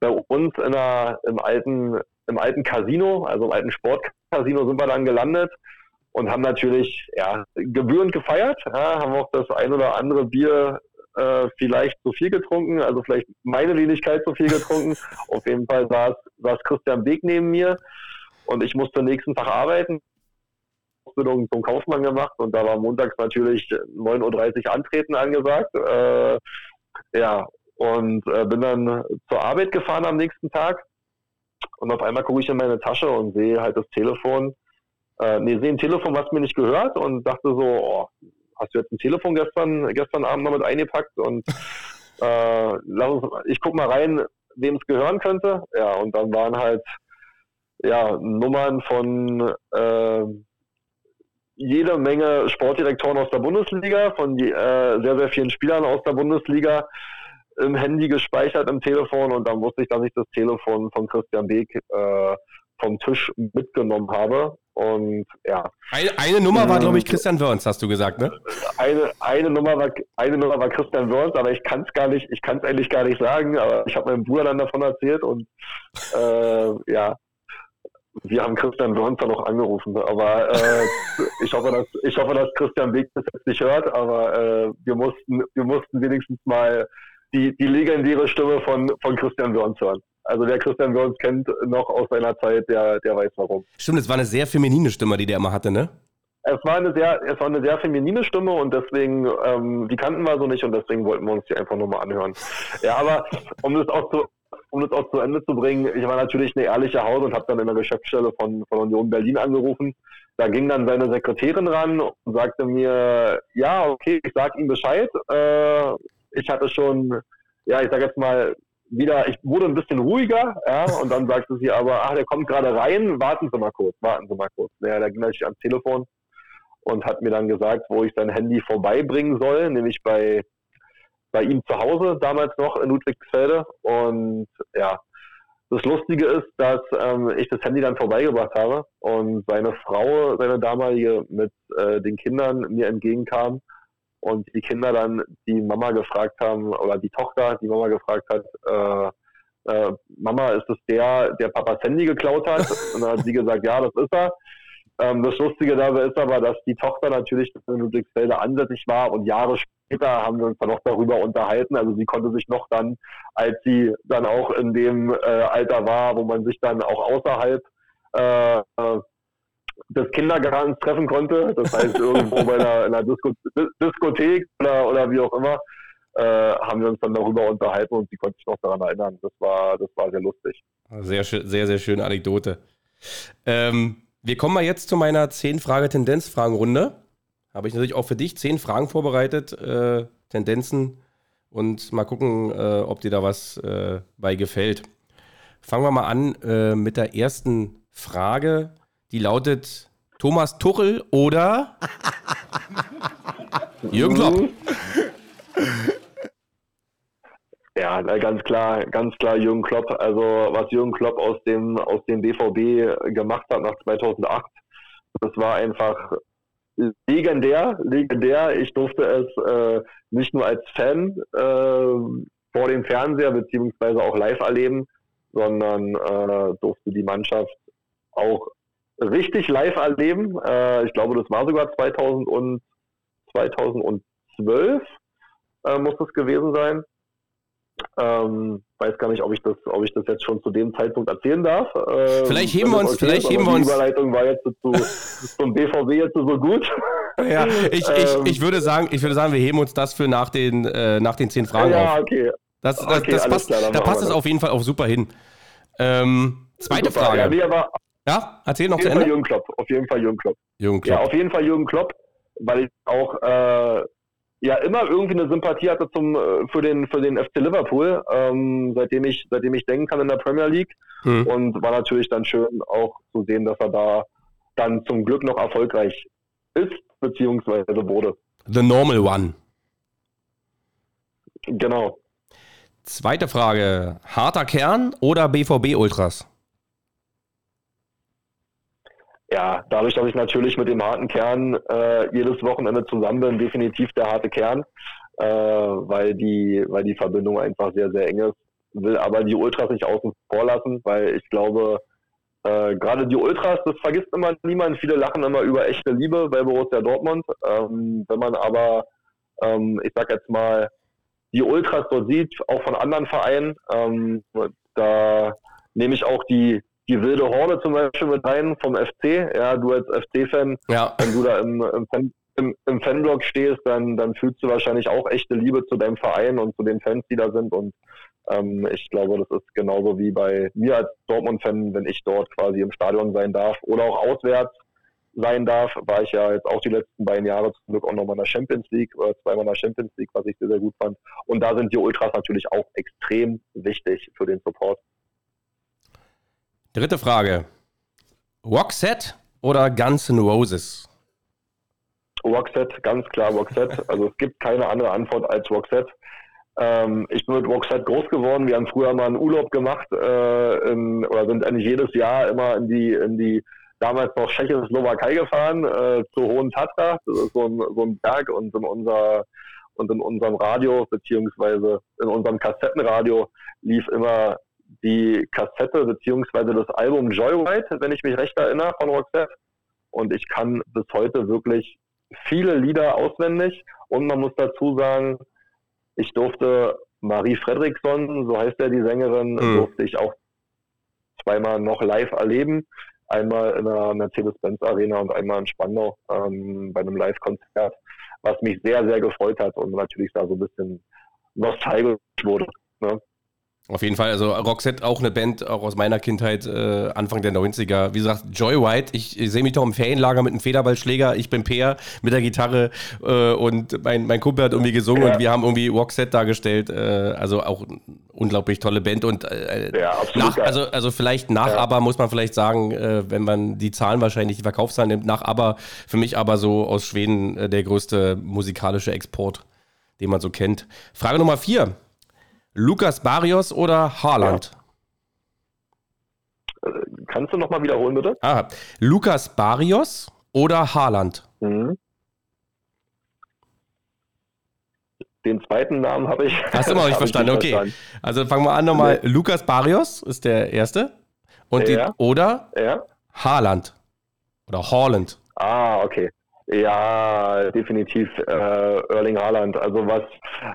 bei uns in der, im alten im alten Casino, also im alten Sportcasino sind wir dann gelandet und haben natürlich ja, gebührend gefeiert, ja, haben auch das ein oder andere Bier äh, vielleicht zu viel getrunken, also vielleicht meine Wenigkeit zu viel getrunken. [LAUGHS] Auf jeden Fall saß, saß Christian Beek neben mir und ich musste nächsten Tag arbeiten. Ausbildung zum Kaufmann gemacht und da war montags natürlich 9.30 Uhr Antreten angesagt. Äh, ja, und äh, bin dann zur Arbeit gefahren am nächsten Tag und auf einmal gucke ich in meine Tasche und sehe halt das Telefon äh, nee, sehe ein Telefon, was mir nicht gehört und dachte so, oh, hast du jetzt ein Telefon gestern, gestern Abend noch mit eingepackt und [LAUGHS] äh, lass uns, ich guck mal rein, wem es gehören könnte. Ja, und dann waren halt ja, Nummern von äh, jede Menge Sportdirektoren aus der Bundesliga, von äh, sehr, sehr vielen Spielern aus der Bundesliga im Handy gespeichert im Telefon und dann wusste ich, dass ich das Telefon von Christian Beek äh, vom Tisch mitgenommen habe. Und ja. Eine, eine Nummer war, glaube ich, Christian Wörns, hast du gesagt, ne? Eine, eine, Nummer, war, eine Nummer war Christian Wörns, aber ich kann es gar nicht, ich kann es eigentlich gar nicht sagen, aber ich habe meinem Bruder dann davon erzählt und äh, ja, wir haben Christian Wörns noch angerufen, aber äh, ich, hoffe, dass, ich hoffe, dass Christian Weg das jetzt nicht hört, aber äh, wir, mussten, wir mussten wenigstens mal die, die legendäre Stimme von, von Christian Wörns hören. Also wer Christian Wörns kennt noch aus seiner Zeit, der, der weiß warum. Stimmt, es war eine sehr feminine Stimme, die der immer hatte, ne? Es war eine sehr, es war eine sehr feminine Stimme und deswegen, ähm, die kannten wir so nicht und deswegen wollten wir uns die einfach nur mal anhören. Ja, aber um das auch zu, um das auch zu Ende zu bringen, ich war natürlich eine ehrliche Haut und habe dann in der Geschäftsstelle von, von Union Berlin angerufen. Da ging dann seine Sekretärin ran und sagte mir, ja, okay, ich sag ihm Bescheid. Äh, ich hatte schon, ja, ich sag jetzt mal, wieder, ich wurde ein bisschen ruhiger, ja, und dann sagte sie aber, ach, der kommt gerade rein, warten Sie mal kurz, warten Sie mal kurz. Ja, da ging natürlich ans Telefon und hat mir dann gesagt, wo ich sein Handy vorbeibringen soll, nämlich bei, bei ihm zu Hause, damals noch in Ludwigsfelde. Und ja, das Lustige ist, dass ähm, ich das Handy dann vorbeigebracht habe und seine Frau, seine damalige, mit äh, den Kindern mir entgegenkam und die Kinder dann die Mama gefragt haben, oder die Tochter die Mama gefragt hat, äh, äh, Mama, ist das der, der Papas Handy geklaut hat? [LAUGHS] Und dann hat sie gesagt, ja, das ist er. Ähm, das Lustige dabei ist aber, dass die Tochter natürlich in Ludwigsfelde ansässig war und Jahre später haben wir uns dann noch darüber unterhalten. Also sie konnte sich noch dann, als sie dann auch in dem äh, Alter war, wo man sich dann auch außerhalb äh, äh des Kindergartens treffen konnte. Das heißt, irgendwo bei einer, einer Disko Diskothek oder, oder wie auch immer, äh, haben wir uns dann darüber unterhalten und sie konnte sich noch daran erinnern. Das war, das war sehr lustig. Sehr, sehr, sehr schöne Anekdote. Ähm, wir kommen mal jetzt zu meiner 10-Frage-Tendenz-Fragenrunde. Habe ich natürlich auch für dich 10 Fragen vorbereitet, äh, Tendenzen und mal gucken, äh, ob dir da was äh, bei gefällt. Fangen wir mal an äh, mit der ersten Frage. Die lautet Thomas Tuchel oder Jürgen Klopp. Ja, ganz klar, ganz klar Jürgen Klopp. Also was Jürgen Klopp aus dem aus dem BVB gemacht hat nach 2008, das war einfach legendär, legendär. Ich durfte es äh, nicht nur als Fan äh, vor dem Fernseher beziehungsweise auch live erleben, sondern äh, durfte die Mannschaft auch richtig live erleben. Äh, ich glaube, das war sogar 2000 und 2012 äh, muss das gewesen sein. Ähm, weiß gar nicht, ob ich das, ob ich das jetzt schon zu dem Zeitpunkt erzählen darf. Ähm, vielleicht heben wir uns, okay vielleicht heben wir uns. Die Überleitung war jetzt zu, [LAUGHS] zum BVB jetzt so gut. Ja, ich, ich, ähm, ich würde sagen, ich würde sagen, wir heben uns das für nach den, äh, nach den zehn Fragen ja, auf. okay. Das, das, okay, das passt, klar, da passt es auf jeden Fall auch super hin. Ähm, zweite super, Frage. Ja, nee, aber ja, erzähl noch zu Ende. Fall Jürgen Klopp. Auf jeden Fall Jürgen Klopp. Jürgen Klopp. Ja, auf jeden Fall Jürgen Klopp, weil ich auch äh, ja immer irgendwie eine Sympathie hatte zum äh, für den für den FC Liverpool, ähm, seitdem ich seitdem ich denken kann in der Premier League hm. und war natürlich dann schön auch zu sehen, dass er da dann zum Glück noch erfolgreich ist beziehungsweise wurde. The normal one. Genau. Zweite Frage: Harter Kern oder BVB Ultras? Ja, dadurch, dass ich natürlich mit dem harten Kern äh, jedes Wochenende zusammen bin, definitiv der harte Kern, äh, weil die, weil die Verbindung einfach sehr, sehr eng ist. Will aber die Ultras nicht außen vor lassen, weil ich glaube, äh, gerade die Ultras, das vergisst immer niemand. Viele lachen immer über echte Liebe bei Borussia Dortmund. Ähm, wenn man aber, ähm, ich sag jetzt mal, die Ultras dort sieht, auch von anderen Vereinen, ähm, da nehme ich auch die, die wilde Horde zum Beispiel mit rein vom FC. Ja, du als FC-Fan, ja. wenn du da im, im, Fan, im, im Fanblock stehst, dann, dann fühlst du wahrscheinlich auch echte Liebe zu deinem Verein und zu den Fans, die da sind. Und ähm, ich glaube, das ist genauso wie bei mir als Dortmund-Fan, wenn ich dort quasi im Stadion sein darf oder auch auswärts. sein darf, war ich ja jetzt auch die letzten beiden Jahre zum Glück auch nochmal in der Champions League oder zweimal in der Champions League, was ich sehr, sehr gut fand. Und da sind die Ultras natürlich auch extrem wichtig für den Support. Dritte Frage. Roxette oder Guns N' Roses? Roxette, ganz klar Roxette. Also es gibt keine andere Antwort als Roxette. Ähm, ich bin mit Roxette groß geworden. Wir haben früher mal einen Urlaub gemacht äh, in, oder sind eigentlich jedes Jahr immer in die, in die damals noch Tschechoslowakei gefahren, äh, zur Hohen Tatra. Das ist so ein, so ein Berg und in unser und in unserem Radio beziehungsweise in unserem Kassettenradio lief immer die Kassette beziehungsweise das Album Joyride, wenn ich mich recht erinnere, von Roxette. Und ich kann bis heute wirklich viele Lieder auswendig. Und man muss dazu sagen, ich durfte Marie Fredriksson, so heißt ja die Sängerin, mhm. durfte ich auch zweimal noch live erleben. Einmal in der Mercedes-Benz Arena und einmal in Spandau ähm, bei einem Live-Konzert, was mich sehr, sehr gefreut hat und natürlich da so ein bisschen nostalgisch wurde. Ne? Auf jeden Fall, also Roxette auch eine Band, auch aus meiner Kindheit, äh, Anfang der 90er. Wie gesagt, Joyride, ich, ich sehe mich doch im Ferienlager mit einem Federballschläger, ich bin Peer mit der Gitarre äh, und mein, mein Kumpel hat irgendwie gesungen ja. und wir haben irgendwie Roxette dargestellt. Äh, also auch unglaublich tolle Band und äh, ja, nach, also, also vielleicht nach ja. aber muss man vielleicht sagen, äh, wenn man die Zahlen wahrscheinlich, die Verkaufszahlen nimmt, nach aber für mich aber so aus Schweden äh, der größte musikalische Export, den man so kennt. Frage Nummer vier. Lukas Barrios oder Haaland? Ja. Kannst du nochmal wiederholen, bitte? Ah, Lukas Barrios oder Haaland? Mhm. Den zweiten Namen habe ich. Hast du noch [LAUGHS] nicht verstanden? Okay. Verstanden. Also fangen wir an nochmal. Nee. Lukas Barrios ist der erste. Und ja. die, oder ja. Haaland. Oder Haaland. Ah, okay. Ja, definitiv äh, Erling Haaland. Also was,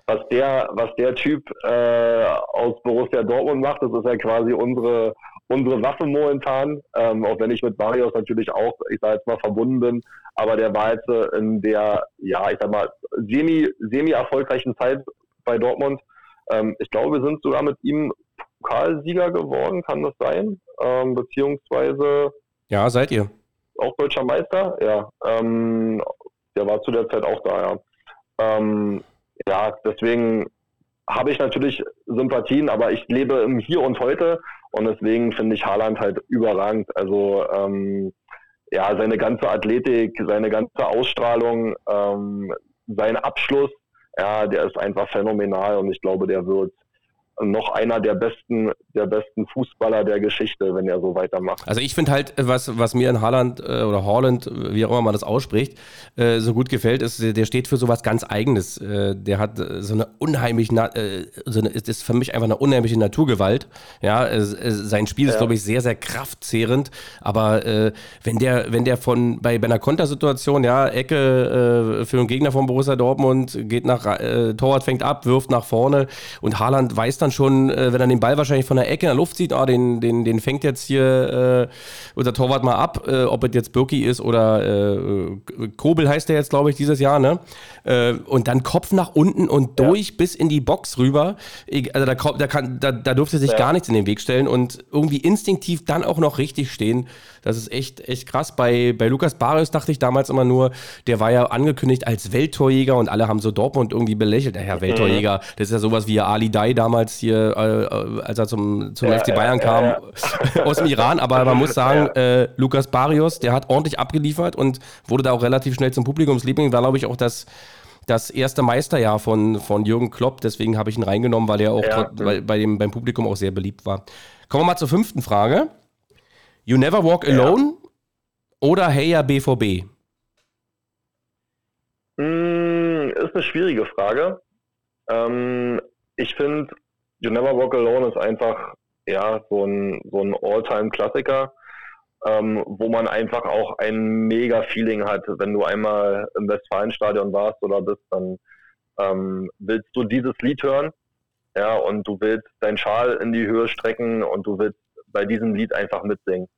was der, was der Typ äh, aus Borussia Dortmund macht, das ist ja quasi unsere unsere Waffe momentan. Ähm, auch wenn ich mit Marius natürlich auch, ich sage jetzt mal verbunden bin, aber der war jetzt in der, ja, ich sag mal semi semi erfolgreichen Zeit bei Dortmund. Ähm, ich glaube, wir sind sogar mit ihm Pokalsieger geworden, kann das sein? Ähm, beziehungsweise ja, seid ihr auch deutscher Meister, ja. Ähm, der war zu der Zeit auch da, ja. Ähm, ja, deswegen habe ich natürlich Sympathien, aber ich lebe im Hier und Heute und deswegen finde ich Haaland halt überragend. Also ähm, ja, seine ganze Athletik, seine ganze Ausstrahlung, ähm, sein Abschluss, ja, der ist einfach phänomenal und ich glaube, der wird noch einer der besten, der besten Fußballer der Geschichte, wenn er so weitermacht. Also ich finde halt, was, was mir in Haaland äh, oder Holland, wie auch immer man das ausspricht, äh, so gut gefällt, ist, der steht für sowas ganz Eigenes. Äh, der hat so eine unheimlich, so eine, ist für mich einfach eine unheimliche Naturgewalt. Ja, sein Spiel ist, ja. glaube ich, sehr, sehr kraftzehrend. Aber wenn der, wenn der von bei, bei einer Kontersituation, ja, Ecke für einen Gegner von Borussia Dortmund, geht nach Torwart fängt ab, wirft nach vorne und Haaland weiß dann schon, äh, wenn er den Ball wahrscheinlich von der Ecke in der Luft sieht, ah, den, den, den fängt jetzt hier äh, unser Torwart mal ab, äh, ob es jetzt Birki ist oder äh, Kobel heißt der jetzt, glaube ich, dieses Jahr, ne? Äh, und dann Kopf nach unten und durch ja. bis in die Box rüber. Also da, da, kann, da, da durfte sich ja. gar nichts in den Weg stellen und irgendwie instinktiv dann auch noch richtig stehen. Das ist echt, echt krass. Bei, bei Lukas Barrios dachte ich damals immer nur, der war ja angekündigt als Welttorjäger und alle haben so Dortmund irgendwie belächelt. Herr Welttorjäger, das ist ja sowas wie Ali Dai damals hier, äh, als er zum, zum ja, FC Bayern kam, ja, ja. [LAUGHS] aus dem Iran. Aber man muss sagen, äh, Lukas Barrios, der hat ordentlich abgeliefert und wurde da auch relativ schnell zum Publikumsliebling. War, glaube ich, auch das das erste Meisterjahr von, von Jürgen Klopp. Deswegen habe ich ihn reingenommen, weil er auch bei, bei dem, beim Publikum auch sehr beliebt war. Kommen wir mal zur fünften Frage. You Never Walk Alone oder Heya BVB? Mm, ist eine schwierige Frage. Ähm, ich finde, You Never Walk Alone ist einfach ja, so ein, so ein All-Time-Klassiker, ähm, wo man einfach auch ein mega Feeling hat. Wenn du einmal im Westfalenstadion warst oder bist, dann ähm, willst du dieses Lied hören, ja, und du willst deinen Schal in die Höhe strecken und du willst bei diesem Lied einfach mitsingen.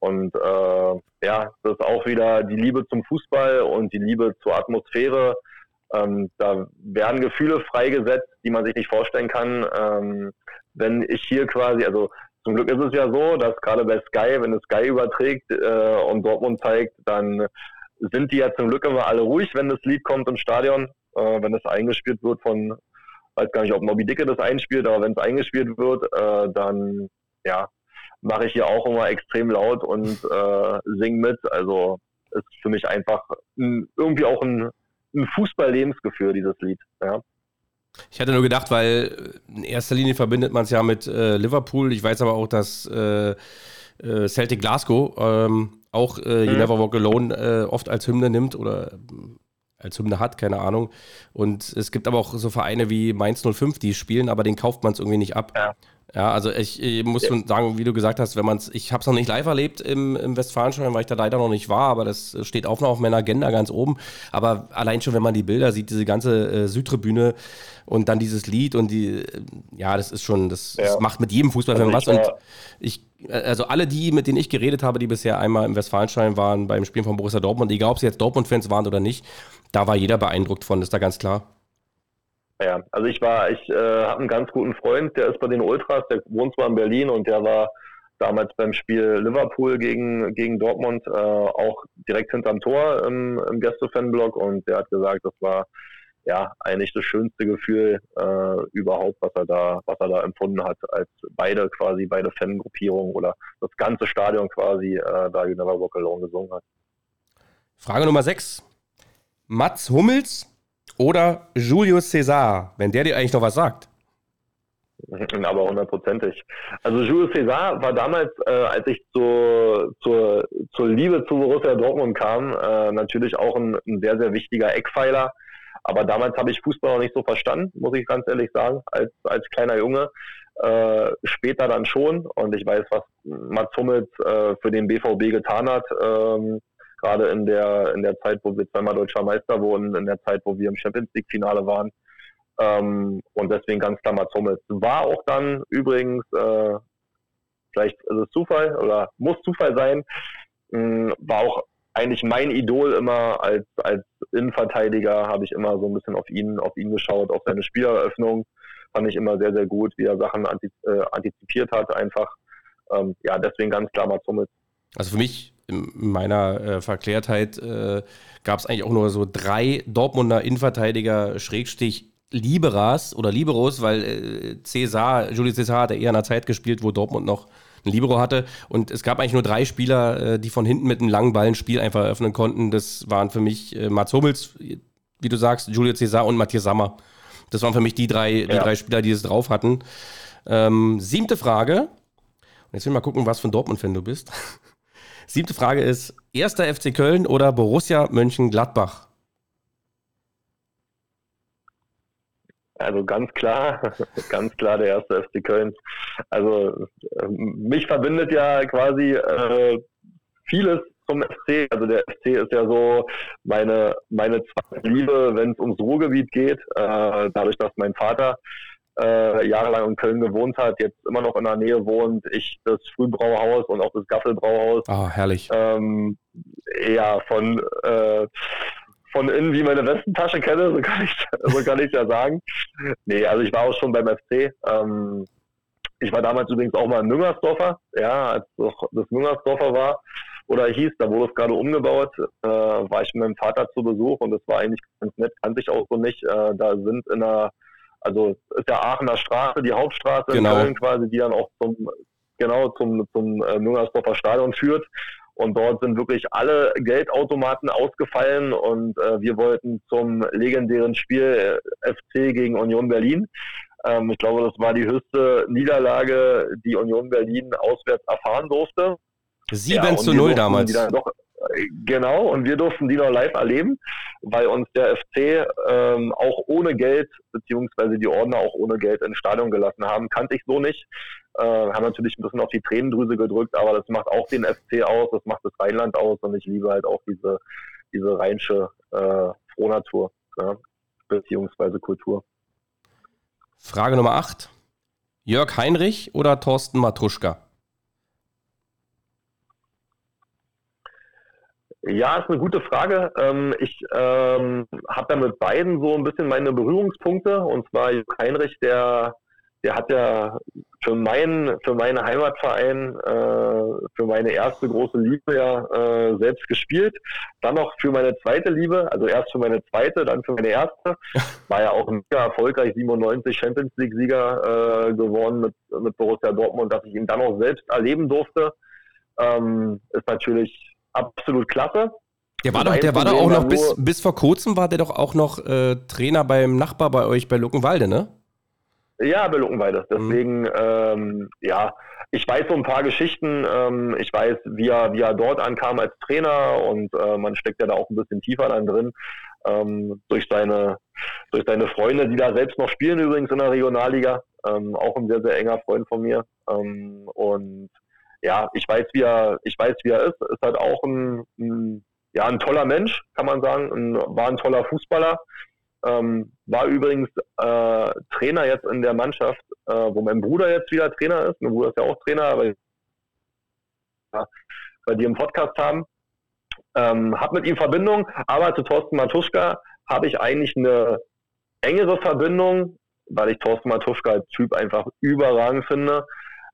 Und äh, ja, das ist auch wieder die Liebe zum Fußball und die Liebe zur Atmosphäre. Ähm, da werden Gefühle freigesetzt, die man sich nicht vorstellen kann. Ähm, wenn ich hier quasi, also zum Glück ist es ja so, dass gerade bei Sky, wenn es Sky überträgt äh, und Dortmund zeigt, dann sind die ja zum Glück immer alle ruhig, wenn das Lied kommt im Stadion, äh, wenn es eingespielt wird von, weiß gar nicht, ob Moby Dicke das einspielt, aber wenn es eingespielt wird, äh, dann ja, mache ich hier auch immer extrem laut und äh, sing mit. Also ist für mich einfach ein, irgendwie auch ein, ein Fußball-Lebensgefühl, dieses Lied. Ja. Ich hatte nur gedacht, weil in erster Linie verbindet man es ja mit äh, Liverpool. Ich weiß aber auch, dass äh, äh Celtic Glasgow ähm, auch äh, You mhm. Never Walk Alone äh, oft als Hymne nimmt oder äh, als Hymne hat, keine Ahnung. Und es gibt aber auch so Vereine wie Mainz 05, die spielen, aber den kauft man es irgendwie nicht ab. Ja. Ja, also ich, ich muss schon sagen, wie du gesagt hast, wenn man es, ich habe es noch nicht live erlebt im, im Westfalenstadion, weil ich da leider noch nicht war, aber das steht auch noch auf meiner Agenda ganz oben. Aber allein schon, wenn man die Bilder sieht, diese ganze äh, Südtribüne und dann dieses Lied und die, äh, ja, das ist schon, das, ja. das macht mit jedem Fußballfan also was. Und ich, also alle die, mit denen ich geredet habe, die bisher einmal im Westfalenstadion waren beim Spielen von Borussia Dortmund, egal ob sie jetzt Dortmund-Fans waren oder nicht, da war jeder beeindruckt von, ist da ganz klar. Ja, also ich war, ich äh, habe einen ganz guten Freund, der ist bei den Ultras, der wohnt zwar in Berlin und der war damals beim Spiel Liverpool gegen, gegen Dortmund äh, auch direkt hinterm Tor im, im Gäste-Fanblock und der hat gesagt, das war ja eigentlich das schönste Gefühl äh, überhaupt, was er da, was er da empfunden hat, als beide quasi beide Fangruppierungen oder das ganze Stadion quasi äh, da You Never Walk Alone gesungen hat. Frage Nummer 6. Mats Hummels oder Julius César, wenn der dir eigentlich noch was sagt? [LAUGHS] Aber hundertprozentig. Also Julius César war damals, äh, als ich zur, zur, zur Liebe zu Borussia Dortmund kam, äh, natürlich auch ein, ein, sehr, sehr wichtiger Eckpfeiler. Aber damals habe ich Fußball noch nicht so verstanden, muss ich ganz ehrlich sagen, als, als kleiner Junge. Äh, später dann schon. Und ich weiß, was Mats Hummels äh, für den BVB getan hat. Ähm, gerade in der, in der Zeit, wo wir zweimal deutscher Meister wurden, in der Zeit, wo wir im Champions League-Finale waren. Ähm, und deswegen ganz klar Mats Hummels. War auch dann übrigens, äh, vielleicht ist es Zufall oder muss Zufall sein, hm, war auch eigentlich mein Idol immer als, als Innenverteidiger, habe ich immer so ein bisschen auf ihn, auf ihn geschaut, auf seine Spieleröffnung. Fand ich immer sehr, sehr gut, wie er Sachen äh, antizipiert hat, einfach. Ähm, ja, deswegen ganz klar Mats Hummels. Also für mich in meiner äh, Verklärtheit äh, gab es eigentlich auch nur so drei Dortmunder Innenverteidiger Schrägstich Liberas oder Liberos, weil äh, César, Julius César hat eher in einer Zeit gespielt, wo Dortmund noch ein Libero hatte. Und es gab eigentlich nur drei Spieler, äh, die von hinten mit einem langen Ball ein Spiel einfach eröffnen konnten. Das waren für mich äh, Mats Hummels, wie du sagst, Julius César und Matthias Sammer. Das waren für mich die drei, ja. die drei Spieler, die es drauf hatten. Ähm, siebte Frage. Und jetzt will ich mal gucken, was für ein Dortmund-Fan du bist. [LAUGHS] Siebte Frage ist: Erster FC Köln oder Borussia Mönchengladbach? Also ganz klar, [LAUGHS] ganz klar der erste FC Köln. Also mich verbindet ja quasi äh, vieles zum FC. Also der FC ist ja so meine, meine zweite Liebe, wenn es ums Ruhrgebiet geht. Äh, dadurch, dass mein Vater äh, jahrelang in Köln gewohnt hat, jetzt immer noch in der Nähe wohnt, ich das Frühbrauhaus und auch das Gaffelbrauhaus. Ah, herrlich. Ähm, ja, von, äh, von innen wie meine Westentasche kenne, so kann ich, so kann ich ja sagen. Nee, also ich war auch schon beim FC. Ähm, ich war damals übrigens auch mal in Müngersdorfer, ja, als das Müngersdorfer war oder hieß, da wurde es gerade umgebaut, äh, war ich mit meinem Vater zu Besuch und das war eigentlich ganz nett, kannte ich auch so nicht. Äh, da sind in einer also ist ja Aachener Straße, die Hauptstraße genau. in Köln quasi, die dann auch zum genau zum zum äh, Müngersdorfer Stadion führt. Und dort sind wirklich alle Geldautomaten ausgefallen und äh, wir wollten zum legendären Spiel äh, FC gegen Union Berlin. Ähm, ich glaube, das war die höchste Niederlage, die Union Berlin auswärts erfahren durfte. 7 ja, zu 0 damals. Doch, Genau, und wir durften die noch live erleben, weil uns der FC ähm, auch ohne Geld, beziehungsweise die Ordner auch ohne Geld ins Stadion gelassen haben. Kannte ich so nicht. Äh, haben natürlich ein bisschen auf die Tränendrüse gedrückt, aber das macht auch den FC aus, das macht das Rheinland aus und ich liebe halt auch diese, diese rheinische äh, Frohnatur, ja, beziehungsweise Kultur. Frage Nummer 8. Jörg Heinrich oder Thorsten Matruschka? Ja, ist eine gute Frage. Ähm, ich ähm, habe da mit beiden so ein bisschen meine Berührungspunkte. Und zwar Heinrich, der der hat ja für meinen, für meinen Heimatverein, äh, für meine erste große Liebe ja äh, selbst gespielt. Dann noch für meine zweite Liebe, also erst für meine zweite, dann für meine erste. [LAUGHS] War ja auch mega erfolgreich, 97 Champions League Sieger äh, geworden mit, mit Borussia Dortmund, dass ich ihn dann auch selbst erleben durfte, ähm, ist natürlich absolut klasse. Der war doch, der war doch auch noch bis, bis vor kurzem war der doch auch noch äh, Trainer beim Nachbar bei euch bei Luckenwalde, ne? Ja, bei Luckenweide. Deswegen, mhm. ähm, ja, ich weiß so ein paar Geschichten. Ähm, ich weiß, wie er, wie er dort ankam als Trainer und äh, man steckt ja da auch ein bisschen tiefer dann drin. Ähm, durch seine durch seine Freunde, die da selbst noch spielen übrigens in der Regionalliga. Ähm, auch ein sehr, sehr enger Freund von mir. Ähm, und ja, ich weiß, wie er, ich weiß, wie er ist. Ist halt auch ein, ein ja, ein toller Mensch, kann man sagen. Ein, war ein toller Fußballer. Ähm, war übrigens äh, Trainer jetzt in der Mannschaft, äh, wo mein Bruder jetzt wieder Trainer ist. Mein Bruder ist ja auch Trainer, weil ja, bei dir im Podcast haben. Ähm, hab mit ihm Verbindung, aber zu Thorsten Matuschka habe ich eigentlich eine engere Verbindung, weil ich Thorsten Matuschka als Typ einfach überragend finde.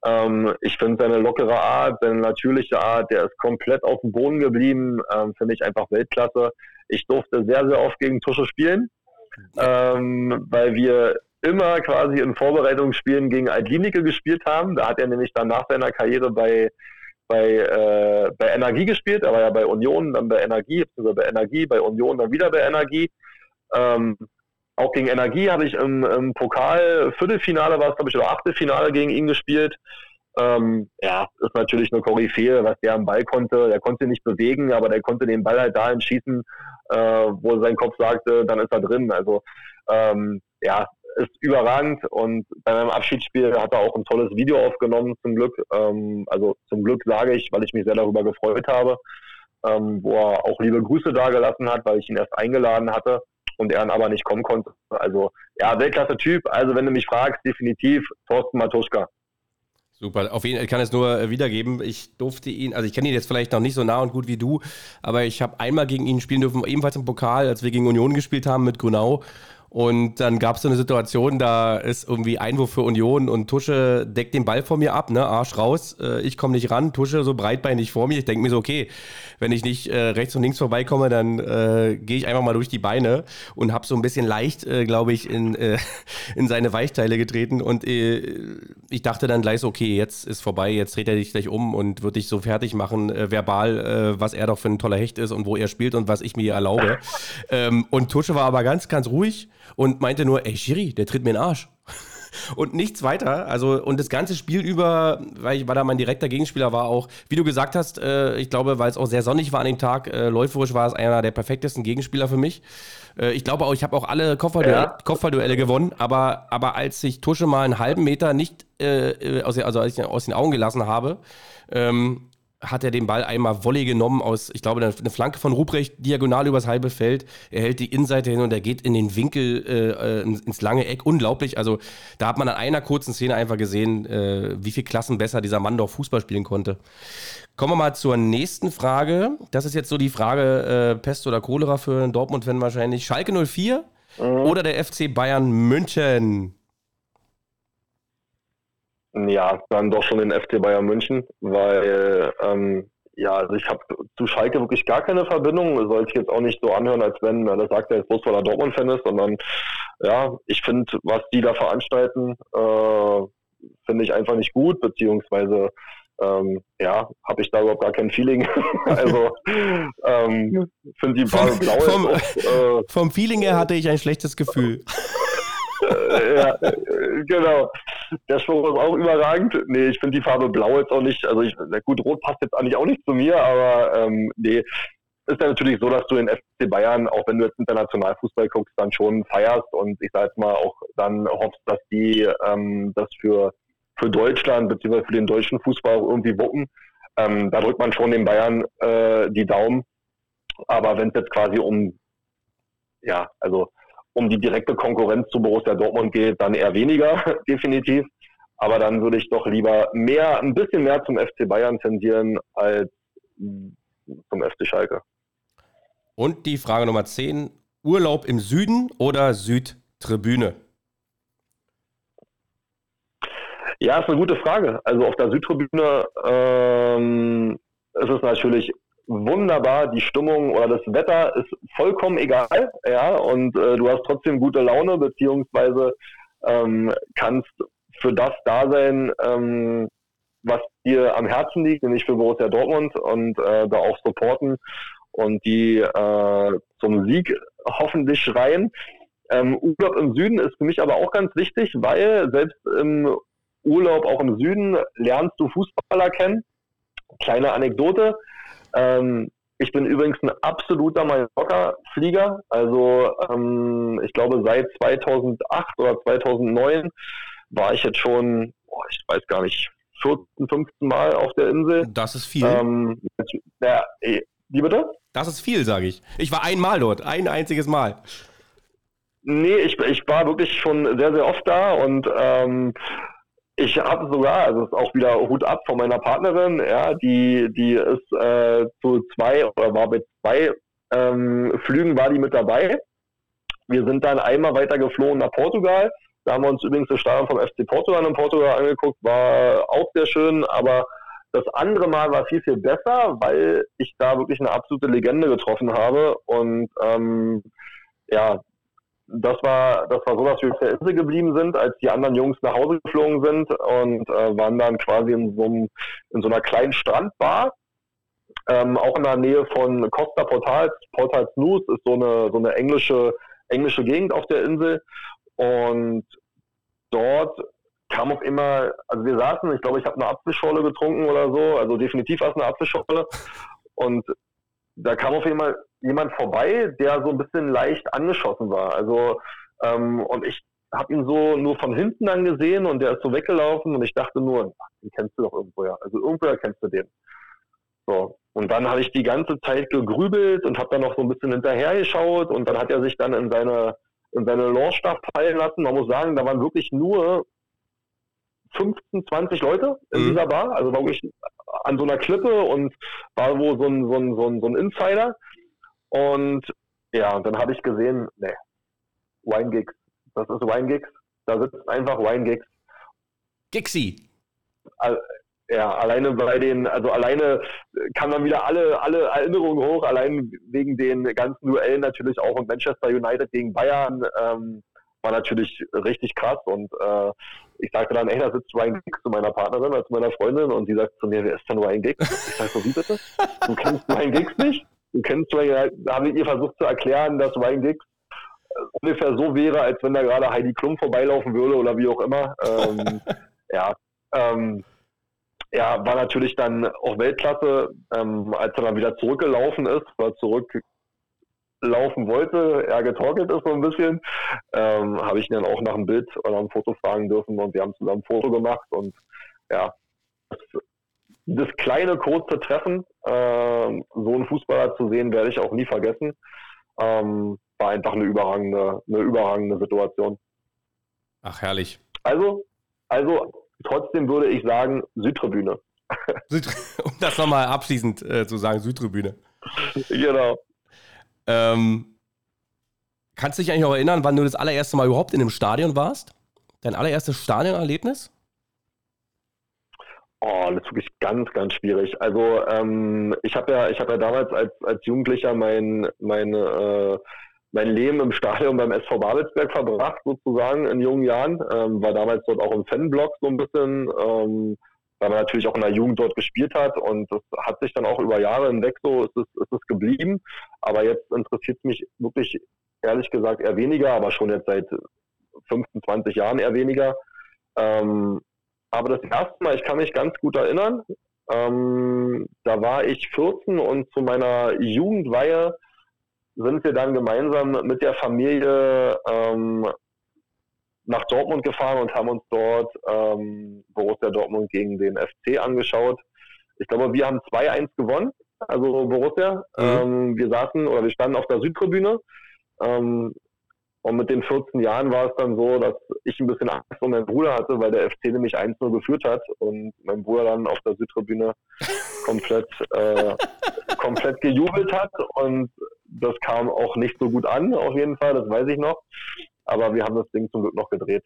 Ähm, ich finde seine lockere Art, seine natürliche Art, der ist komplett auf dem Boden geblieben, ähm, finde ich einfach Weltklasse. Ich durfte sehr, sehr oft gegen Tusche spielen ähm, weil wir immer quasi in Vorbereitungsspielen gegen Altlinike gespielt haben. Da hat er nämlich dann nach seiner Karriere bei bei, äh, bei Energie gespielt. Er war ja bei Union, dann bei Energie, beziehungsweise bei Energie, bei Union, dann wieder bei Energie. Ähm, auch gegen Energie habe ich im, im Pokal Viertelfinale war es, glaube ich, oder Achtelfinale gegen ihn gespielt. Ähm, ja, ist natürlich eine Koryphäe, was der am Ball konnte. Der konnte nicht bewegen, aber der konnte den Ball halt dahin schießen, äh, wo sein Kopf sagte, dann ist er drin. Also ähm, ja, ist überragend und bei meinem Abschiedsspiel hat er auch ein tolles Video aufgenommen, zum Glück. Ähm, also zum Glück sage ich, weil ich mich sehr darüber gefreut habe, ähm, wo er auch liebe Grüße dagelassen hat, weil ich ihn erst eingeladen hatte und er dann aber nicht kommen konnte. Also ja, Weltklasse-Typ. Also wenn du mich fragst, definitiv Thorsten Matuschka. Super, auf jeden Fall kann es nur äh, wiedergeben. Ich durfte ihn, also ich kenne ihn jetzt vielleicht noch nicht so nah und gut wie du, aber ich habe einmal gegen ihn spielen dürfen, ebenfalls im Pokal, als wir gegen Union gespielt haben mit Grunau. Und dann gab es so eine Situation, da ist irgendwie Einwurf für Union und Tusche deckt den Ball vor mir ab, ne? Arsch raus. Äh, ich komme nicht ran, Tusche so breitbeinig vor mir. Ich denke mir so, okay, wenn ich nicht äh, rechts und links vorbeikomme, dann äh, gehe ich einfach mal durch die Beine und habe so ein bisschen leicht, äh, glaube ich, in, äh, [LAUGHS] in seine Weichteile getreten. Und äh, ich dachte dann gleich so, okay, jetzt ist vorbei, jetzt dreht er dich gleich um und wird dich so fertig machen, verbal, was er doch für ein toller Hecht ist und wo er spielt und was ich mir erlaube. ähm, und Tusche war aber ganz, ganz ruhig und meinte nur, ey Schiri, der tritt mir in den Arsch. [LAUGHS] und nichts weiter. Also, und das ganze Spiel über, weil ich, weil da mein direkter Gegenspieler war, auch, wie du gesagt hast, äh, ich glaube, weil es auch sehr sonnig war an dem Tag, äh, läuferisch war es einer der perfektesten Gegenspieler für mich. Äh, ich glaube auch, ich habe auch alle Kopfballduelle, ja. Kopfballduelle gewonnen, aber, aber als ich Tusche mal einen halben Meter nicht äh, äh, aus, also als ich aus den Augen gelassen habe, ähm, hat er den Ball einmal Volley genommen aus, ich glaube, eine Flanke von Ruprecht, diagonal übers halbe Feld. Er hält die Innenseite hin und er geht in den Winkel äh, äh ins lange Eck. Unglaublich. Also da hat man an einer kurzen Szene einfach gesehen, äh, wie viel Klassen besser dieser Mann doch Fußball spielen konnte. Kommen wir mal zur nächsten Frage. Das ist jetzt so die Frage, äh, Pest oder Cholera für einen Dortmund-Fan wahrscheinlich. Schalke 04 mhm. oder der FC Bayern München? Ja, dann doch schon den FC Bayern München, weil ähm, ja, also ich habe zu Schalke wirklich gar keine Verbindung. Soll sich jetzt auch nicht so anhören, als wenn, das sagt er jetzt bloß, weil er Dortmund-Fan ist, sondern ja, ich finde, was die da veranstalten, äh, finde ich einfach nicht gut, beziehungsweise ähm, ja, habe ich da überhaupt gar kein Feeling. [LAUGHS] also ähm, finde die Farbe blau. Vom, äh, vom Feeling her hatte ich ein schlechtes Gefühl. [LAUGHS] [LAUGHS] Ja, genau. Der Spruch ist auch überragend. Nee, ich finde die Farbe blau jetzt auch nicht, also ich, gut, rot passt jetzt eigentlich auch nicht zu mir, aber ähm, nee, ist ja natürlich so, dass du in FC Bayern, auch wenn du jetzt international Fußball guckst, dann schon feierst und ich sag jetzt mal auch dann hoffst, dass die ähm, das für, für Deutschland bzw. für den deutschen Fußball auch irgendwie wuppen. Ähm, da drückt man schon den Bayern äh, die Daumen. Aber wenn es jetzt quasi um, ja, also um die direkte Konkurrenz zu Borussia Dortmund geht, dann eher weniger, [LAUGHS] definitiv. Aber dann würde ich doch lieber mehr, ein bisschen mehr zum FC Bayern tendieren als zum FC Schalke. Und die Frage Nummer 10: Urlaub im Süden oder Südtribüne? Ja, ist eine gute Frage. Also auf der Südtribüne ähm, ist es natürlich wunderbar. Die Stimmung oder das Wetter ist vollkommen egal, ja, und äh, du hast trotzdem gute Laune, beziehungsweise ähm, kannst für das da sein, ähm, was dir am Herzen liegt, nämlich für Borussia Dortmund und äh, da auch supporten und die äh, zum Sieg hoffentlich schreien. Ähm, Urlaub im Süden ist für mich aber auch ganz wichtig, weil selbst im Urlaub auch im Süden lernst du Fußballer kennen. Kleine Anekdote. Ähm, ich bin übrigens ein absoluter Mallorca-Flieger. Also ähm, ich glaube seit 2008 oder 2009 war ich jetzt schon, boah, ich weiß gar nicht, 14, 15 Mal auf der Insel. Das ist viel. Ähm, ja, wie bitte? Das ist viel, sage ich. Ich war einmal dort, ein einziges Mal. Nee, ich, ich war wirklich schon sehr, sehr oft da und ähm, ich habe sogar, also ist auch wieder Hut ab von meiner Partnerin, ja, die, die ist äh, zu zwei oder war mit zwei ähm, Flügen war die mit dabei. Wir sind dann einmal weiter geflogen nach Portugal. Da haben wir uns übrigens das Stadion vom FC Portugal in Portugal angeguckt, war auch sehr schön, aber das andere Mal war viel, viel besser, weil ich da wirklich eine absolute Legende getroffen habe und ähm, ja, das war, das war so, dass wir auf der Insel geblieben sind, als die anderen Jungs nach Hause geflogen sind und äh, waren dann quasi in so, einem, in so einer kleinen Strandbar, ähm, auch in der Nähe von Costa Portals. Portals News ist so eine, so eine englische, englische Gegend auf der Insel. Und dort kam auf immer, also wir saßen, ich glaube, ich habe eine Apfelschorle getrunken oder so, also definitiv war es eine Apfelschorle. Und da kam auf Fall jemand vorbei, der so ein bisschen leicht angeschossen war. Also ähm, und ich habe ihn so nur von hinten angesehen und der ist so weggelaufen und ich dachte nur, ach, den kennst du doch irgendwoher. Also irgendwoher kennst du den. So. Und dann habe ich die ganze Zeit gegrübelt und habe dann noch so ein bisschen hinterher geschaut und dann hat er sich dann in seine in seine Launchstab fallen lassen. Man muss sagen, da waren wirklich nur 15, 20 Leute in mhm. dieser Bar. Also war wirklich an so einer Klippe und war wo so ein, so ein, so ein, so ein Insider. Und ja, dann habe ich gesehen, ne, Wine Das ist Wine Da sitzt einfach Wine Gixi. ja, alleine bei den, also alleine kann man wieder alle, alle Erinnerungen hoch, allein wegen den ganzen Duellen natürlich auch und Manchester United gegen Bayern. Ähm, war natürlich richtig krass und äh, ich sagte dann, ey, da sitzt Ryan Giggs zu meiner Partnerin, also meiner Freundin und sie sagt zu mir, wer ist denn Ryan Giggs? Ich sage so, wie bitte? Du kennst Ryan Giggs nicht? Du kennst Ryan, da habe ich ihr versucht zu erklären, dass Ryan Giggs äh, ungefähr so wäre, als wenn da gerade Heidi Klum vorbeilaufen würde oder wie auch immer. Ähm, [LAUGHS] ja, ähm, ja, war natürlich dann auch Weltklasse, ähm, als er dann wieder zurückgelaufen ist, war zurück laufen wollte, er getorkelt ist so ein bisschen, ähm, habe ich ihn dann auch nach einem Bild oder einem Foto fragen dürfen und wir haben zusammen ein Foto gemacht und ja, das, das kleine, kurze Treffen, äh, so einen Fußballer zu sehen, werde ich auch nie vergessen. Ähm, war einfach eine überragende, eine überragende Situation. Ach, herrlich. Also, also trotzdem würde ich sagen, Südtribüne. [LAUGHS] Süd [LAUGHS] um das nochmal abschließend äh, zu sagen, Südtribüne. genau. Ähm, kannst du dich eigentlich noch erinnern, wann du das allererste Mal überhaupt in einem Stadion warst? Dein allererstes Stadionerlebnis? Oh, das ist wirklich ganz, ganz schwierig. Also ähm, ich habe ja, ich habe ja damals als, als Jugendlicher mein, mein, äh, mein Leben im Stadion beim SV Babelsberg verbracht, sozusagen in jungen Jahren. Ähm, war damals dort auch im Fanblock so ein bisschen. Ähm, weil man natürlich auch in der Jugend dort gespielt hat und das hat sich dann auch über Jahre hinweg so ist es, ist es geblieben. Aber jetzt interessiert es mich wirklich ehrlich gesagt eher weniger, aber schon jetzt seit 15, 20 Jahren eher weniger. Ähm, aber das erste Mal, ich kann mich ganz gut erinnern, ähm, da war ich 14 und zu meiner Jugendweihe sind wir dann gemeinsam mit der Familie ähm, nach Dortmund gefahren und haben uns dort ähm, Borussia Dortmund gegen den FC angeschaut. Ich glaube, wir haben 2-1 gewonnen, also Borussia. Mhm. Ähm, wir saßen oder wir standen auf der Südtribüne. Ähm, und mit den 14 Jahren war es dann so, dass ich ein bisschen Angst um meinen Bruder hatte, weil der FC nämlich 1-0 geführt hat und mein Bruder dann auf der Südtribüne [LAUGHS] komplett, äh, komplett gejubelt hat. Und das kam auch nicht so gut an, auf jeden Fall, das weiß ich noch. Aber wir haben das Ding zum Glück noch gedreht.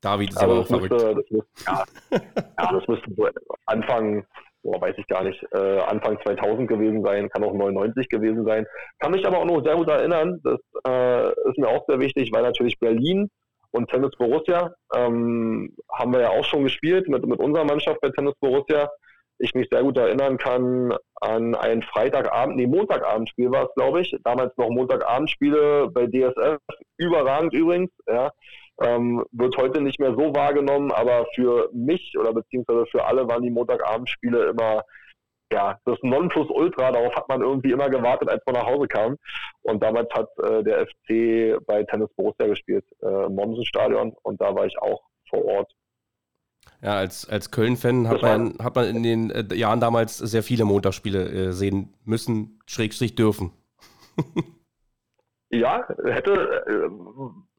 David ist aber auch verrückt. Müsste, das müsste, ja, [LAUGHS] ja, das müsste so Anfang, oh, weiß ich gar nicht, äh, Anfang 2000 gewesen sein, kann auch 99 gewesen sein. Kann mich aber auch noch sehr gut erinnern, das äh, ist mir auch sehr wichtig, weil natürlich Berlin und Tennis Borussia ähm, haben wir ja auch schon gespielt mit, mit unserer Mannschaft bei Tennis Borussia. Ich mich sehr gut erinnern kann an ein Freitagabend, nee, Montagabendspiel war es, glaube ich. Damals noch Montagabendspiele bei DSF. Überragend übrigens, ja. Ähm, wird heute nicht mehr so wahrgenommen, aber für mich oder beziehungsweise für alle waren die Montagabendspiele immer ja, das Nonplusultra, darauf hat man irgendwie immer gewartet, als man nach Hause kam. Und damals hat äh, der FC bei Tennis Borussia gespielt, äh, im Mommsen-Stadion, und da war ich auch vor Ort. Ja, als, als Köln-Fan hat man, hat man in den äh, Jahren damals sehr viele Montagsspiele äh, sehen müssen, schrägstrich dürfen. [LAUGHS] ja, hätte, äh,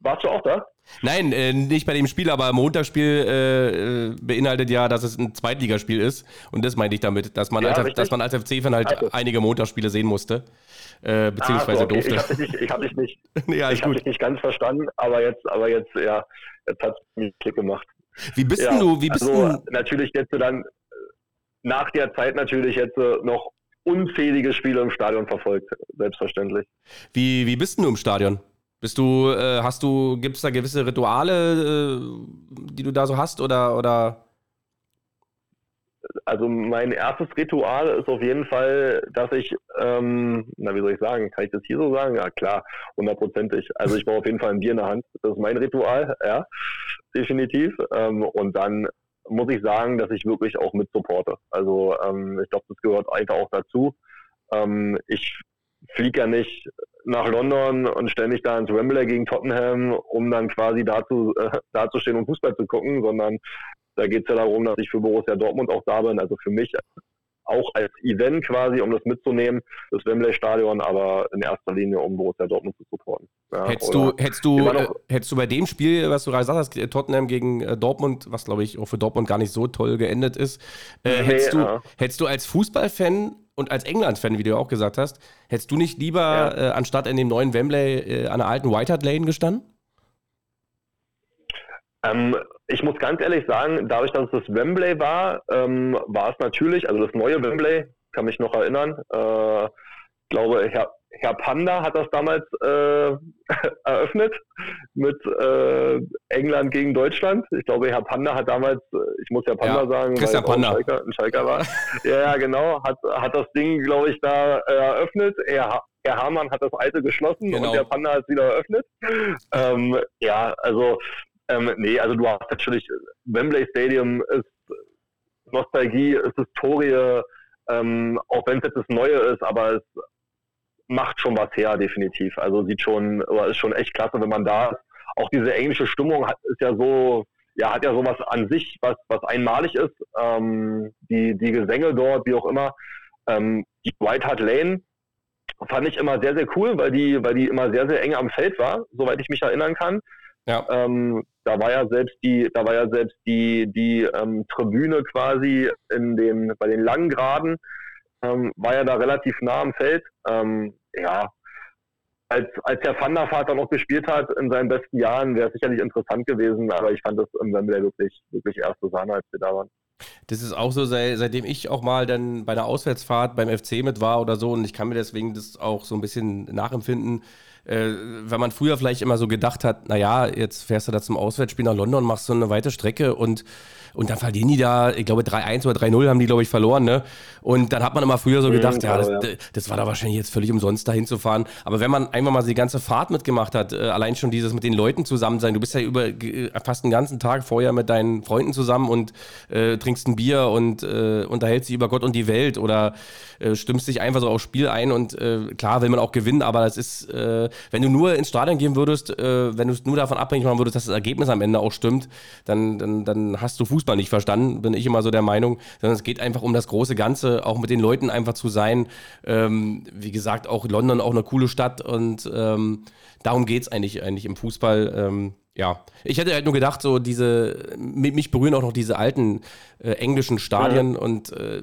warst du auch da? Nein, äh, nicht bei dem Spiel, aber Montagsspiel äh, beinhaltet ja, dass es ein Zweitligaspiel ist. Und das meinte ich damit, dass man, ja, als, dass man als FC-Fan halt also. einige Montagsspiele sehen musste. Äh, beziehungsweise ah, so, okay. durfte. Ich habe dich ich hab dich nicht, [LAUGHS] ja, ich hab dich nicht ganz verstanden, aber jetzt, aber jetzt, ja, jetzt hat es mir Klick gemacht. Wie bist ja, du? Wie bist also, du? Natürlich jetzt dann nach der Zeit natürlich jetzt noch unzählige Spiele im Stadion verfolgt, selbstverständlich. Wie, wie bist du im Stadion? Bist du, äh, hast du, gibt es da gewisse Rituale, äh, die du da so hast oder, oder? Also mein erstes Ritual ist auf jeden Fall, dass ich, ähm, na wie soll ich sagen, kann ich das hier so sagen? Ja klar, hundertprozentig. Also ich brauche auf jeden Fall ein Bier in der Hand. Das ist mein Ritual, ja, definitiv. Ähm, und dann muss ich sagen, dass ich wirklich auch mit supporte. Also ähm, ich glaube, das gehört einfach auch dazu. Ähm, ich fliege ja nicht nach London und stelle mich da ins Wembley gegen Tottenham, um dann quasi dazu äh, dazustehen und Fußball zu gucken, sondern da geht es ja darum, dass ich für Borussia Dortmund auch da bin. Also für mich auch als Event quasi, um das mitzunehmen, das Wembley-Stadion, aber in erster Linie, um Borussia Dortmund zu supporten. Ja, hättest, du, hättest, du, äh, hättest du bei dem Spiel, was du gerade gesagt hast, Tottenham gegen äh, Dortmund, was glaube ich auch für Dortmund gar nicht so toll geendet ist, äh, nee, hättest, du, ja. hättest du als Fußballfan und als England-Fan, wie du auch gesagt hast, hättest du nicht lieber ja. äh, anstatt in dem neuen Wembley äh, an der alten White Hart Lane gestanden? Ähm, ich muss ganz ehrlich sagen, dadurch, dass es das Wembley war, ähm, war es natürlich, also das neue Wembley, kann mich noch erinnern, äh, ich glaube, Herr, Herr Panda hat das damals äh, [LAUGHS] eröffnet mit äh, England gegen Deutschland. Ich glaube, Herr Panda hat damals, äh, ich muss Herr Panda ja, sagen, Christian weil Panda. Ein Schalker, ein Schalker war. ja, genau, hat, hat das Ding, glaube ich, da äh, eröffnet. Er, Herr Hamann hat das alte geschlossen genau. und der Panda hat es wieder eröffnet. Ähm, ja, also ähm, nee, also du hast natürlich, Wembley Stadium ist Nostalgie, ist Historie, ähm, auch wenn es jetzt das Neue ist, aber es macht schon was her, definitiv. Also sieht schon, ist schon echt klasse, wenn man da ist. Auch diese englische Stimmung hat, ist ja so, ja, hat ja sowas an sich, was, was einmalig ist. Ähm, die, die Gesänge dort, wie auch immer. Ähm, die White Hart Lane fand ich immer sehr, sehr cool, weil die, weil die immer sehr, sehr eng am Feld war, soweit ich mich erinnern kann. Ja. Ähm, da war ja selbst die, da war ja selbst die, die ähm, Tribüne quasi in den, bei den langen Graden, ähm, war ja da relativ nah am Feld. Ähm, ja, als, als Herr Van der noch gespielt hat in seinen besten Jahren, wäre es sicherlich interessant gewesen, aber ich fand das im Wembley wirklich, wirklich erste Sahne, als wir da waren. Das ist auch so, seit, seitdem ich auch mal dann bei einer Auswärtsfahrt beim FC mit war oder so und ich kann mir deswegen das auch so ein bisschen nachempfinden, äh, wenn man früher vielleicht immer so gedacht hat, naja, jetzt fährst du da zum Auswärtsspiel nach London, machst so eine weite Strecke und und dann verlieren die da, ich glaube 3-1 oder 3-0 haben die, glaube ich, verloren. Ne? Und dann hat man immer früher so gedacht, ja, das, das, war da wahrscheinlich jetzt völlig umsonst dahin zu fahren. Aber wenn man einfach mal die ganze Fahrt mitgemacht hat, äh, allein schon dieses mit den Leuten zusammen sein, du bist ja über äh, fast den ganzen Tag vorher mit deinen Freunden zusammen und äh, trinkst ein Bier und äh, unterhältst dich über Gott und die Welt oder äh, stimmst dich einfach so aufs Spiel ein und äh, klar will man auch gewinnen, aber das ist, wenn du nur ins Stadion gehen würdest, wenn du es nur davon abhängig machen würdest, dass das Ergebnis am Ende auch stimmt, dann, dann, dann hast du Fußball nicht verstanden, bin ich immer so der Meinung, sondern es geht einfach um das große Ganze, auch mit den Leuten einfach zu sein. Ähm, wie gesagt, auch London auch eine coole Stadt und ähm, darum geht es eigentlich, eigentlich im Fußball. Ähm, ja, ich hätte halt nur gedacht, so diese, mich berühren auch noch diese alten äh, englischen Stadien ja. und äh,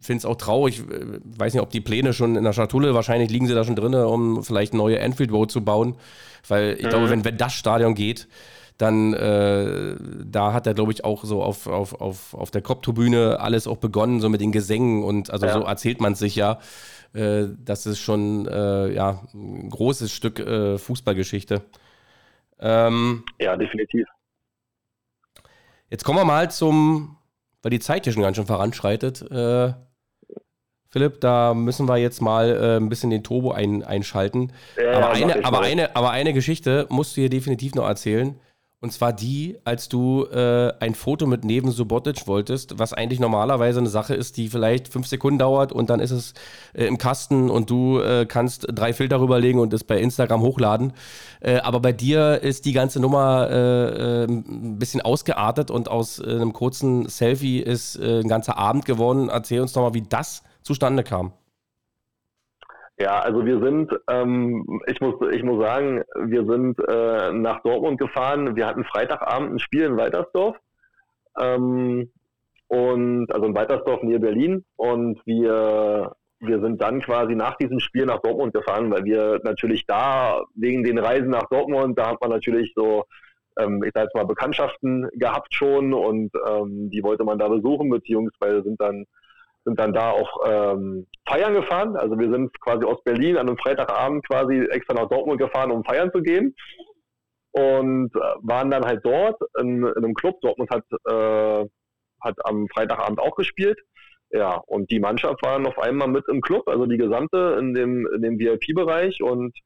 finde es auch traurig. Weiß nicht, ob die Pläne schon in der Schatulle, wahrscheinlich liegen sie da schon drin, um vielleicht neue Anfield Road zu bauen. Weil ich mhm. glaube, wenn, wenn das Stadion geht, dann äh, da hat er, glaube ich, auch so auf, auf, auf, auf der Kopftribüne alles auch begonnen, so mit den Gesängen und also ja. so erzählt man sich ja. Äh, das ist schon äh, ja, ein großes Stück äh, Fußballgeschichte. Ähm, ja, definitiv. Jetzt kommen wir mal zum, weil die Zeit hier schon ganz schön voranschreitet. Äh, Philipp, da müssen wir jetzt mal äh, ein bisschen den Turbo ein, einschalten. Ja, aber, eine, aber, eine, aber eine Geschichte musst du hier definitiv noch erzählen. Und zwar die, als du äh, ein Foto mit Neven Subotic wolltest, was eigentlich normalerweise eine Sache ist, die vielleicht fünf Sekunden dauert und dann ist es äh, im Kasten und du äh, kannst drei Filter rüberlegen und es bei Instagram hochladen. Äh, aber bei dir ist die ganze Nummer äh, äh, ein bisschen ausgeartet und aus einem kurzen Selfie ist ein ganzer Abend geworden. Erzähl uns doch mal, wie das zustande kam. Ja, also wir sind, ähm, ich muss, ich muss sagen, wir sind äh, nach Dortmund gefahren. Wir hatten Freitagabend ein Spiel in Weitersdorf. Ähm, und also in Weitersdorf nähe Berlin. Und wir, wir sind dann quasi nach diesem Spiel nach Dortmund gefahren, weil wir natürlich da wegen den Reisen nach Dortmund, da hat man natürlich so, ähm, ich sag jetzt mal, Bekanntschaften gehabt schon und ähm, die wollte man da besuchen, beziehungsweise sind dann sind dann da auch ähm, feiern gefahren. Also wir sind quasi aus Berlin an einem Freitagabend quasi extra nach Dortmund gefahren, um feiern zu gehen. Und äh, waren dann halt dort in, in, einem Club. Dortmund hat, äh, hat am Freitagabend auch gespielt. Ja, und die Mannschaft war auf einmal mit im Club, also die gesamte in dem, in dem VIP-Bereich. Und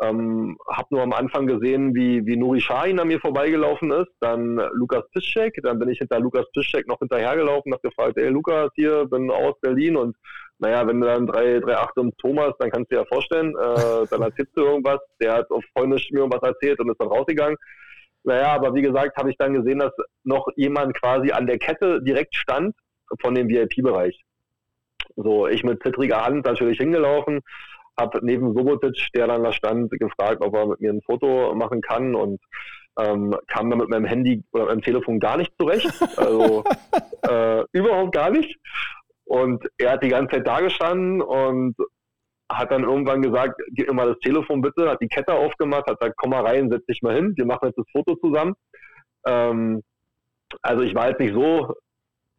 ähm, habe nur am Anfang gesehen, wie, wie Nuri Sahin an mir vorbeigelaufen ist, dann Lukas Piszczek, dann bin ich hinter Lukas Piszczek noch hinterhergelaufen, habe gefragt, ey Lukas, hier, bin aus Berlin und naja, wenn du dann 3,8 und Thomas, dann kannst du dir ja vorstellen, äh, [LAUGHS] dann erzählst du irgendwas, der hat auf Freundisch mir irgendwas erzählt und ist dann rausgegangen. Naja, aber wie gesagt, habe ich dann gesehen, dass noch jemand quasi an der Kette direkt stand von dem VIP-Bereich. So, ich mit zittriger Hand natürlich hingelaufen, habe neben Sobotic, der dann da stand, gefragt, ob er mit mir ein Foto machen kann und ähm, kam dann mit meinem Handy oder meinem Telefon gar nicht zurecht. [LAUGHS] Also äh, überhaupt gar nicht. Und er hat die ganze Zeit da gestanden und hat dann irgendwann gesagt, gib mir mal das Telefon bitte, hat die Kette aufgemacht, hat gesagt, komm mal rein, setz dich mal hin, wir machen jetzt das Foto zusammen. Ähm, also ich war jetzt nicht so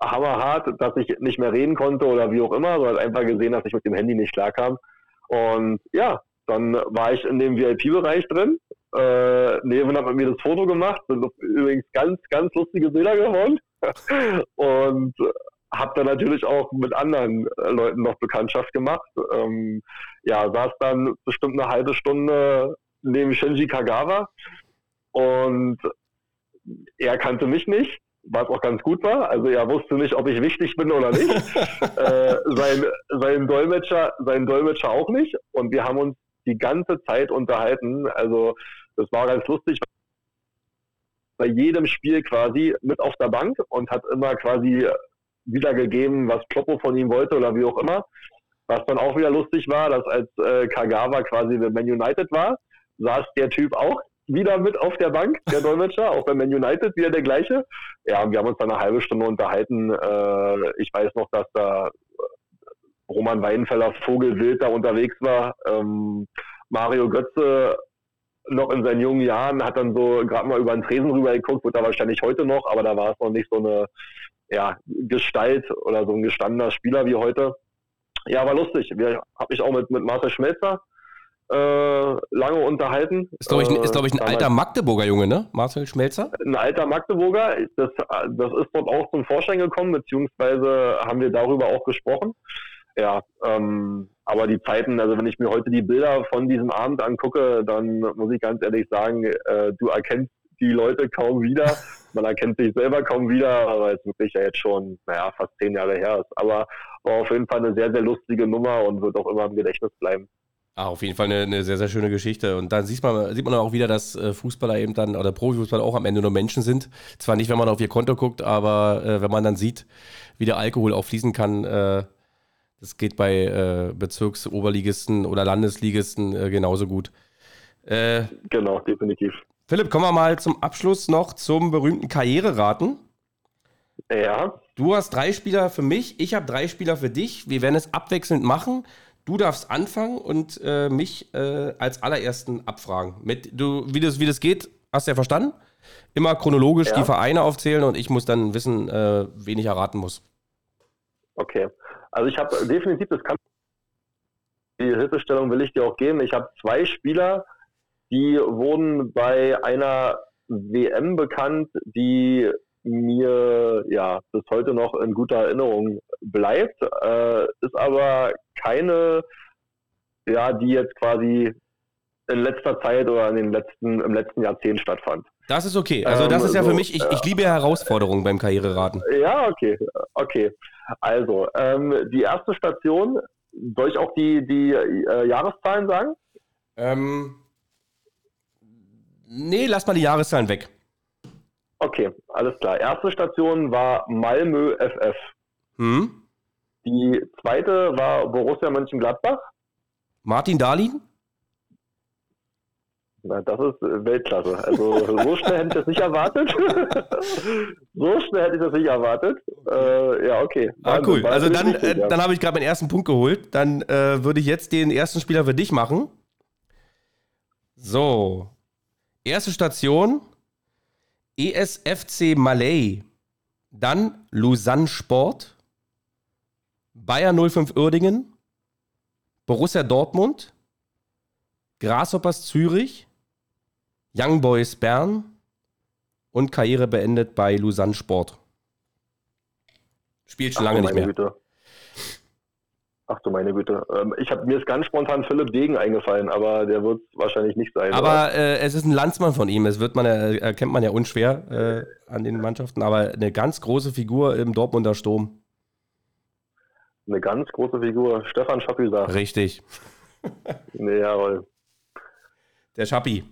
hammerhart, dass ich nicht mehr reden konnte oder wie auch immer, sondern einfach gesehen, dass ich mit dem Handy nicht klarkam. Und ja, dann war ich in dem VIP-Bereich drin. Äh, Neven hat mit mir das Foto gemacht. Sind übrigens ganz, ganz lustige Bilder geworden. [LAUGHS] und habe dann natürlich auch mit anderen äh, Leuten noch Bekanntschaft gemacht. Ähm, ja, saß dann bestimmt eine halbe Stunde neben Shinji Kagawa und er kannte mich nicht was auch ganz gut war. Also er wusste nicht, ob ich wichtig bin oder nicht. [LAUGHS] äh, sein, sein, Dolmetscher, sein Dolmetscher auch nicht. Und wir haben uns die ganze Zeit unterhalten. Also das war ganz lustig. Bei jedem Spiel quasi mit auf der Bank und hat immer quasi wiedergegeben, was Kloppo von ihm wollte oder wie auch immer. Was dann auch wieder lustig war, dass als äh, Kagawa quasi bei Man United war, saß der Typ auch wieder mit auf der Bank, der Dolmetscher, auch bei Man United wieder der gleiche. Ja, wir haben uns dann eine halbe Stunde unterhalten. Äh, ich weiß noch, dass da Roman Weidenfeller Vogelwild da unterwegs war. Ähm, Mario Götze noch in seinen jungen Jahren hat dann so gerade mal über den Tresen rüber geguckt, wird da wahrscheinlich heute noch, aber da war es noch nicht so eine ja, Gestalt oder so ein gestandener Spieler wie heute. Ja, war lustig. Habe ich auch mit, mit Marcel Schmelzer lange unterhalten. Ist, glaube ich, ist, glaub ich, ein äh, alter Magdeburger Junge, ne? Marcel Schmelzer? Ein alter Magdeburger. Das, das ist dort auch zum Vorschein gekommen, beziehungsweise haben wir darüber auch gesprochen. Ja, ähm, aber die Zeiten, also wenn ich mir heute die Bilder von diesem Abend angucke, dann muss ich ganz ehrlich sagen, äh, du erkennst die Leute kaum wieder. [LAUGHS] Man erkennt sich selber kaum wieder, weil es wirklich ja jetzt schon, naja, fast zehn Jahre her ist. Aber war auf jeden Fall eine sehr, sehr lustige Nummer und wird auch immer im Gedächtnis bleiben. Ah, auf jeden Fall eine, eine, sehr, sehr schöne Geschichte. Und dann sieht man, sieht man auch wieder, dass äh, Fußballer eben dann, oder Profifußballer auch am Ende nur Menschen sind. Zwar nicht, wenn man auf ihr Konto guckt, aber äh, wenn man dann sieht, wie der Alkohol auch fließen kann, äh, das geht bei äh, Bezirksoberligisten oder Landesligisten äh, genauso gut. Äh, genau, definitiv. Philipp, kommen wir mal zum Abschluss noch zum berühmten Karriereraten. Ja. Du hast drei Spieler für mich, ich habe drei Spieler für dich. Wir werden es abwechselnd machen. Du darfst anfangen und äh, mich äh, als allerersten abfragen. Mit, du, wie, das, wie das geht, hast du ja verstanden? immer chronologisch ja. die Vereine aufzählen und ich muss dann wissen, äh, wen ich erraten muss. Okay. Also ich habe definitiv, das kann die Hilfestellung will ich dir auch geben. Ich habe zwei Spieler, die wurden bei einer WM bekannt, die mir ja bis heute noch in guter Erinnerung bleibt, äh, ist aber keine, ja, die jetzt quasi in letzter Zeit oder in den letzten, im letzten Jahrzehnt stattfand. Das ist okay. Also das ähm, ist ja für mich, ich, ich liebe Herausforderungen beim Karriereraten. Ja, okay, okay. Also, ähm, die erste Station, soll ich auch die, die äh, Jahreszahlen sagen? Ähm, nee, lass mal die Jahreszahlen weg. Okay, alles klar. Erste Station war Malmö FF. Hm? Die zweite war Borussia Mönchengladbach. Martin Dahlin? Na, das ist Weltklasse. Also so schnell hätte ich das nicht erwartet. [LAUGHS] so schnell hätte ich das nicht erwartet. Äh, ja, okay. Ah, cool. Also dann, äh, dann habe ich gerade meinen ersten Punkt geholt. Dann äh, würde ich jetzt den ersten Spieler für dich machen. So. Erste Station. ESFC Malay. Dann Lausanne Sport. Bayer 05 Uerdingen. Borussia Dortmund. Grasshoppers Zürich. Young Boys Bern und Karriere beendet bei Lausanne Sport. Spielt schon Ach, lange nicht mehr. Güte. Ach du meine Güte. Ähm, ich hab, mir ist ganz spontan Philipp Degen eingefallen, aber der wird es wahrscheinlich nicht sein. Aber äh, es ist ein Landsmann von ihm. Es wird man, äh, erkennt man ja unschwer äh, an den Mannschaften, aber eine ganz große Figur im Dortmunder Sturm. Eine ganz große Figur, Stefan Schapüser. Richtig. [LAUGHS] nee, jawohl. Der Schappi.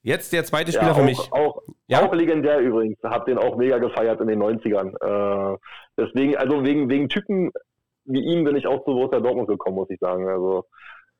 Jetzt der zweite Spieler ja, auch, für mich. Auch, ja? auch legendär übrigens. Hab den auch mega gefeiert in den 90ern. Äh, deswegen, also wegen, wegen Typen wie ihm bin ich auch zu Borussia Dortmund gekommen, muss ich sagen. Also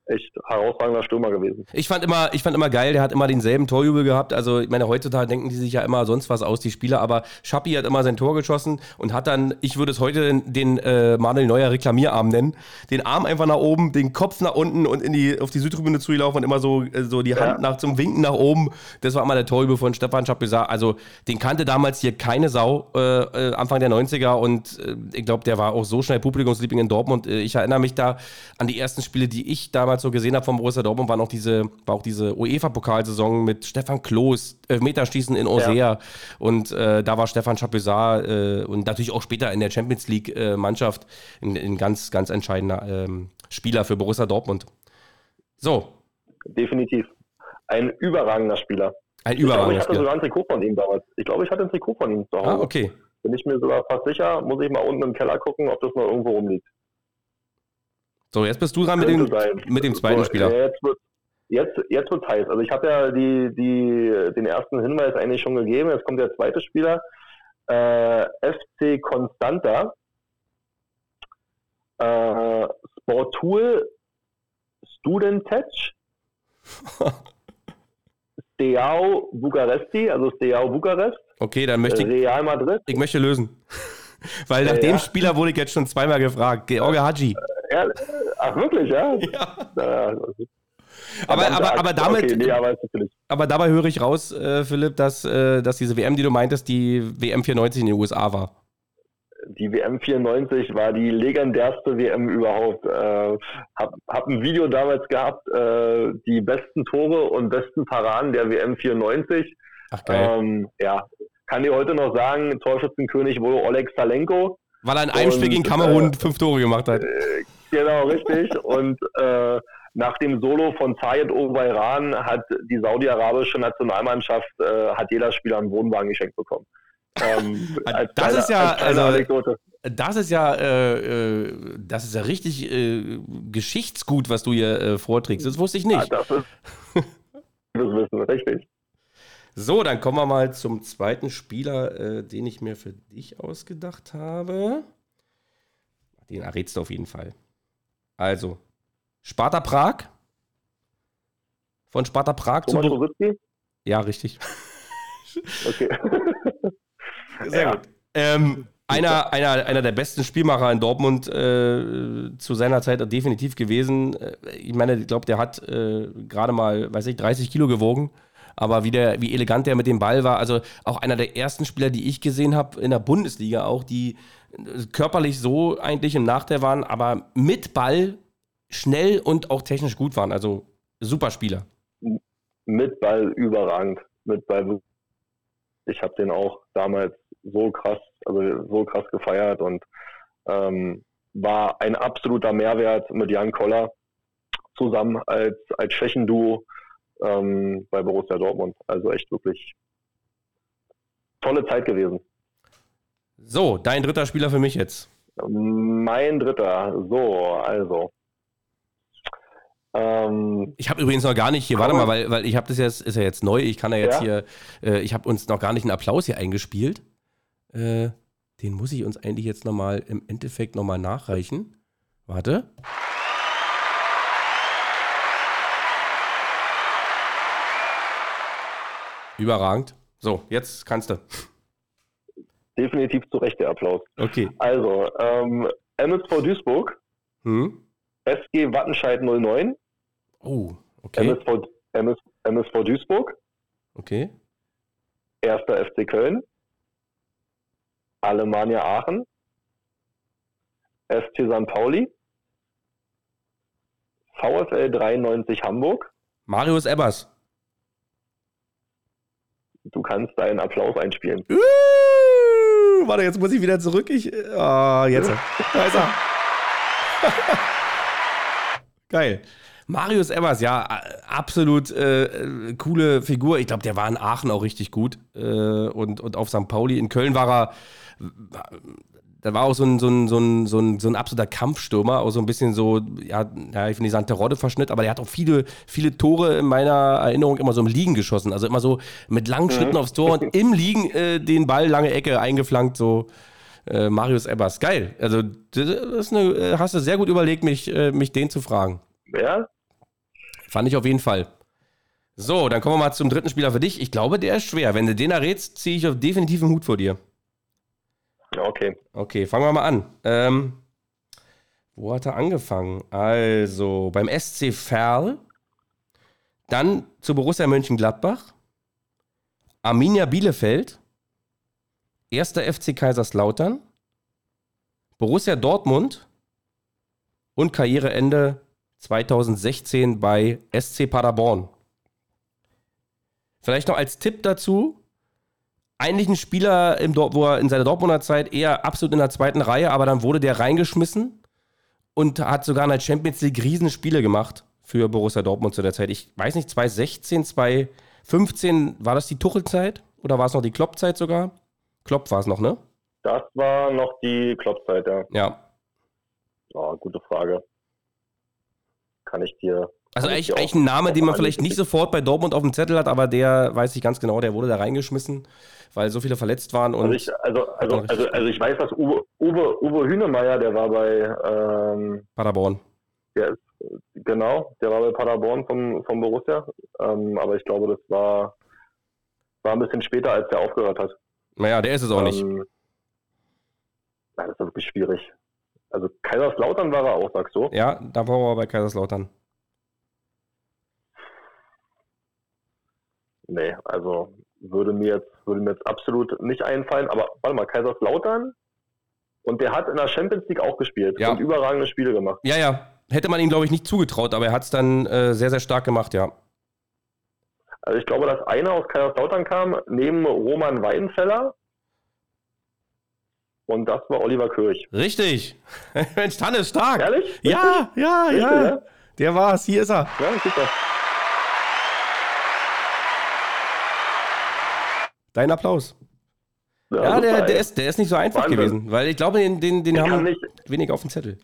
echt herausragender Stürmer gewesen. Ich fand immer, ich fand immer geil, der hat immer denselben Torjubel gehabt. Also, ich meine, heutzutage denken die sich ja immer sonst was aus, die Spieler, aber Schappi hat immer sein Tor geschossen und hat dann, ich würde es heute den, den äh, Manuel Neuer Reklamierarm nennen, den Arm einfach nach oben, den Kopf nach unten und in die, auf die Südtribüne zulaufen und immer so, äh, so die Hand ja. nach zum Winken nach oben. Das war immer der Torjubel von Stefan Schappi. Also, den kannte damals hier keine Sau, äh, äh Anfang der 90er und äh, ich glaube, der war auch so schnell Publikumsliebling in Dortmund. Äh, ich erinnere mich da an die ersten Spiele, die ich damals damals so gesehen habe vom Borussia Dortmund, war noch diese, war auch diese UEFA-Pokalsaison mit Stefan Klos, Meterschießen in Osea. Ja. Und äh, da war Stefan Chapuisat äh, und natürlich auch später in der Champions League-Mannschaft äh, ein, ein, ganz, ganz entscheidender ähm, Spieler für Borussia Dortmund. So. Definitiv. Ein überragender Spieler. Ein überragender ich glaube, ich hatte sogar ein Trikot von ihm damals. Ich glaube, ich hatte ein Trikot von ihm zu Hause. Ah, okay. Bin ich mir sogar fast sicher, muss ich mal unten im Keller gucken, ob das noch irgendwo rumliegt. So, jetzt bist du dran mit dem, mit dem zweiten so, Spieler. Jetzt wird jetzt, jetzt wird heiß. Also ich habe ja die, die, den ersten Hinweis eigentlich schon gegeben. Jetzt kommt der zweite Spieler. Äh, FC Constanta. Äh, Sportul Studentec. [LAUGHS] Steaua Bukaresti, also Steaua Bukarest. Okay, dann möchte ich. Real Madrid. Ich möchte lösen. [LAUGHS] Weil nach äh, dem ja. Spieler wurde ich jetzt schon zweimal gefragt. George Haji. Ja, ach, wirklich, ja? [LAUGHS] Ja. Na, aber, aber, aber, damit, okay, nee, aber, aber, dabei höre ich raus, äh, Philipp, dass, äh, dass diese WM, die du meintest, die WM 94 in den USA war. Die WM 94 war die legendärste WM überhaupt. Äh, hab, hab ein Video damals gehabt, äh, die besten Tore und besten Paraden der WM 94. Ach geil. Ähm, ja, kann dir heute noch sagen, Torschützenkönig wurde Oleg Salenko. Weil er in einem und, Spiel gegen Kamerun äh, fünf Tore gemacht hat. Genau, richtig. und äh, nach dem Solo von Zayed Obayran hat die saudi-arabische Nationalmannschaft, äh, hat jeder Spieler einen Wohnwagen geschenkt bekommen. Ähm, [LAUGHS] das kleine, ist ja, also, Anekdote. das ist ja, äh, äh, das ist ja richtig äh, Geschichtsgut, was du hier äh, vorträgst. Das wusste ich nicht. Ja, das ist [LAUGHS] das Wissen, richtig. So, dann kommen wir mal zum zweiten Spieler, den ich mir für dich ausgedacht habe. Den errätst du auf jeden Fall. Also, Sparta Prag. Von Sparta Prag Thomas zu. Ja, richtig. Okay. [LAUGHS] Sehr ja. gut. Ähm, einer, einer, einer der besten Spielmacher in Dortmund äh, zu seiner Zeit definitiv gewesen. Äh, ich meine, ich glaube, der hat äh, gerade mal, weiß ich, 30 Kilo gewogen Aber wie, der, wie elegant der mit dem Ball war, also auch einer der ersten Spieler, die ich gesehen habe in der Bundesliga, auch die äh, körperlich so eigentlich im Nachteil waren, aber mit Ball schnell und auch technisch gut waren. Also super Spieler. Mit Ball überragend. Mit Ball. Ich habe den auch damals so krass, also so krass gefeiert und ähm, war ein absoluter Mehrwert mit Jan Koller zusammen als, als Schwächenduo ähm, bei Borussia Dortmund. Also echt wirklich tolle Zeit gewesen. So, dein dritter Spieler für mich jetzt. Mein dritter. So, also. Ähm, ich habe übrigens noch gar nicht hier, warte mal, weil, weil ich habe das jetzt, ist ja jetzt neu, ich kann ja jetzt ja? hier, äh, ich habe uns noch gar nicht einen Applaus hier eingespielt. Äh, den muss ich uns eigentlich jetzt nochmal im Endeffekt nochmal nachreichen. Warte. Überragend. So, jetzt kannst du. Definitiv zu Recht der Applaus. Okay. Also, ähm, MSV Duisburg, hm? SG Wattenscheid 09. Oh, okay. MSV, MS, MSV Duisburg. Okay. Erster FC Köln. Alemannia Aachen. SC St. Pauli. VfL 93 Hamburg. Marius Ebbers. Du kannst deinen Applaus einspielen. Uh, warte, jetzt muss ich wieder zurück. Ich, oh, jetzt. Da ist er. [LAUGHS] Geil. Marius Evers, ja, absolut äh, coole Figur. Ich glaube, der war in Aachen auch richtig gut. Äh, und, und auf St. Pauli. In Köln war er da war auch so ein, so ein, so ein, so ein, so ein absoluter Kampfstürmer, auch so ein bisschen so, ja, ja ich finde die Sante Rodde verschnitt, aber der hat auch viele, viele Tore in meiner Erinnerung immer so im Liegen geschossen. Also immer so mit langen mhm. Schritten aufs Tor und im Liegen äh, den Ball lange Ecke eingeflankt, so äh, Marius Ebbers. Geil. Also, das eine, äh, hast du sehr gut überlegt, mich, äh, mich den zu fragen. Ja. Fand ich auf jeden Fall. So, dann kommen wir mal zum dritten Spieler für dich. Ich glaube, der ist schwer. Wenn du den errätst, ziehe ich definitiv einen Hut vor dir. Okay. Okay, fangen wir mal an. Ähm, wo hat er angefangen? Also beim SC Verl, dann zu Borussia Mönchengladbach, Arminia Bielefeld, 1. FC Kaiserslautern, Borussia Dortmund und Karriereende 2016 bei SC Paderborn. Vielleicht noch als Tipp dazu, eigentlich ein Spieler, im wo er in seiner Dortmunder Zeit eher absolut in der zweiten Reihe, aber dann wurde der reingeschmissen und hat sogar in der Champions League Riesenspiele gemacht für Borussia Dortmund zu der Zeit. Ich weiß nicht, 2016, 2015, war das die Tuchelzeit oder war es noch die Klopp-Zeit sogar? Klopp war es noch, ne? Das war noch die Klopp-Zeit, ja. Ja. Oh, gute Frage. Kann ich dir also eigentlich, eigentlich ein Name, den man vielleicht nicht sofort bei Dortmund auf dem Zettel hat, aber der weiß ich ganz genau, der wurde da reingeschmissen, weil so viele verletzt waren. Also, ich, also, also, also, also ich weiß, dass Uwe, Uwe, Uwe Hünemeyer, der war bei ähm, Paderborn. Der ist, genau, der war bei Paderborn vom, vom Borussia. Ähm, aber ich glaube, das war, war ein bisschen später, als der aufgehört hat. Naja, der ist es auch ähm, nicht. Nein, das ist wirklich schwierig. Also Kaiserslautern war er auch, sagst du? Ja, da war er bei Kaiserslautern. Nee, also würde mir jetzt, würde mir jetzt absolut nicht einfallen. Aber warte mal, Kaiserslautern und der hat in der Champions League auch gespielt ja. und überragende Spiele gemacht. Ja, ja. Hätte man ihm, glaube ich, nicht zugetraut, aber er hat es dann äh, sehr, sehr stark gemacht, ja. Also ich glaube, dass einer aus Kaiserslautern kam, neben Roman Weidenfeller. Und das war Oliver Kirch. Richtig. [LAUGHS] Mensch, Tanne stark. Ehrlich? Ja, ja, Richtig, ja. ja. Der war's. Hier ist er. Ja, super. Dein Applaus. Ja, ja der, der, ist, der ist nicht so einfach Wahnsinn. gewesen, weil ich glaube, den, den, den haben nicht. wenig auf dem Zettel.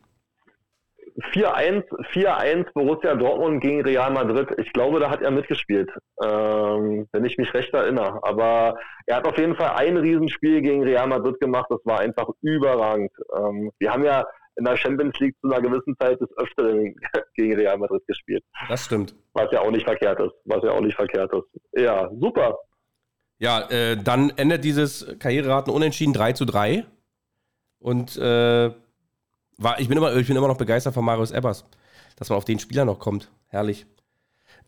4-1 Borussia Dortmund gegen Real Madrid. Ich glaube, da hat er mitgespielt, ähm, wenn ich mich recht erinnere. Aber er hat auf jeden Fall ein Riesenspiel gegen Real Madrid gemacht. Das war einfach überragend. Ähm, wir haben ja in der Champions League zu einer gewissen Zeit des Öfteren [LAUGHS] gegen Real Madrid gespielt. Das stimmt. Was ja auch nicht verkehrt ist. Was ja auch nicht verkehrt ist. Ja, super. Ja, äh, dann endet dieses Karriereraten unentschieden 3 zu 3. Und äh, war, ich, bin immer, ich bin immer noch begeistert von Marius Ebbers, dass man auf den Spieler noch kommt. Herrlich.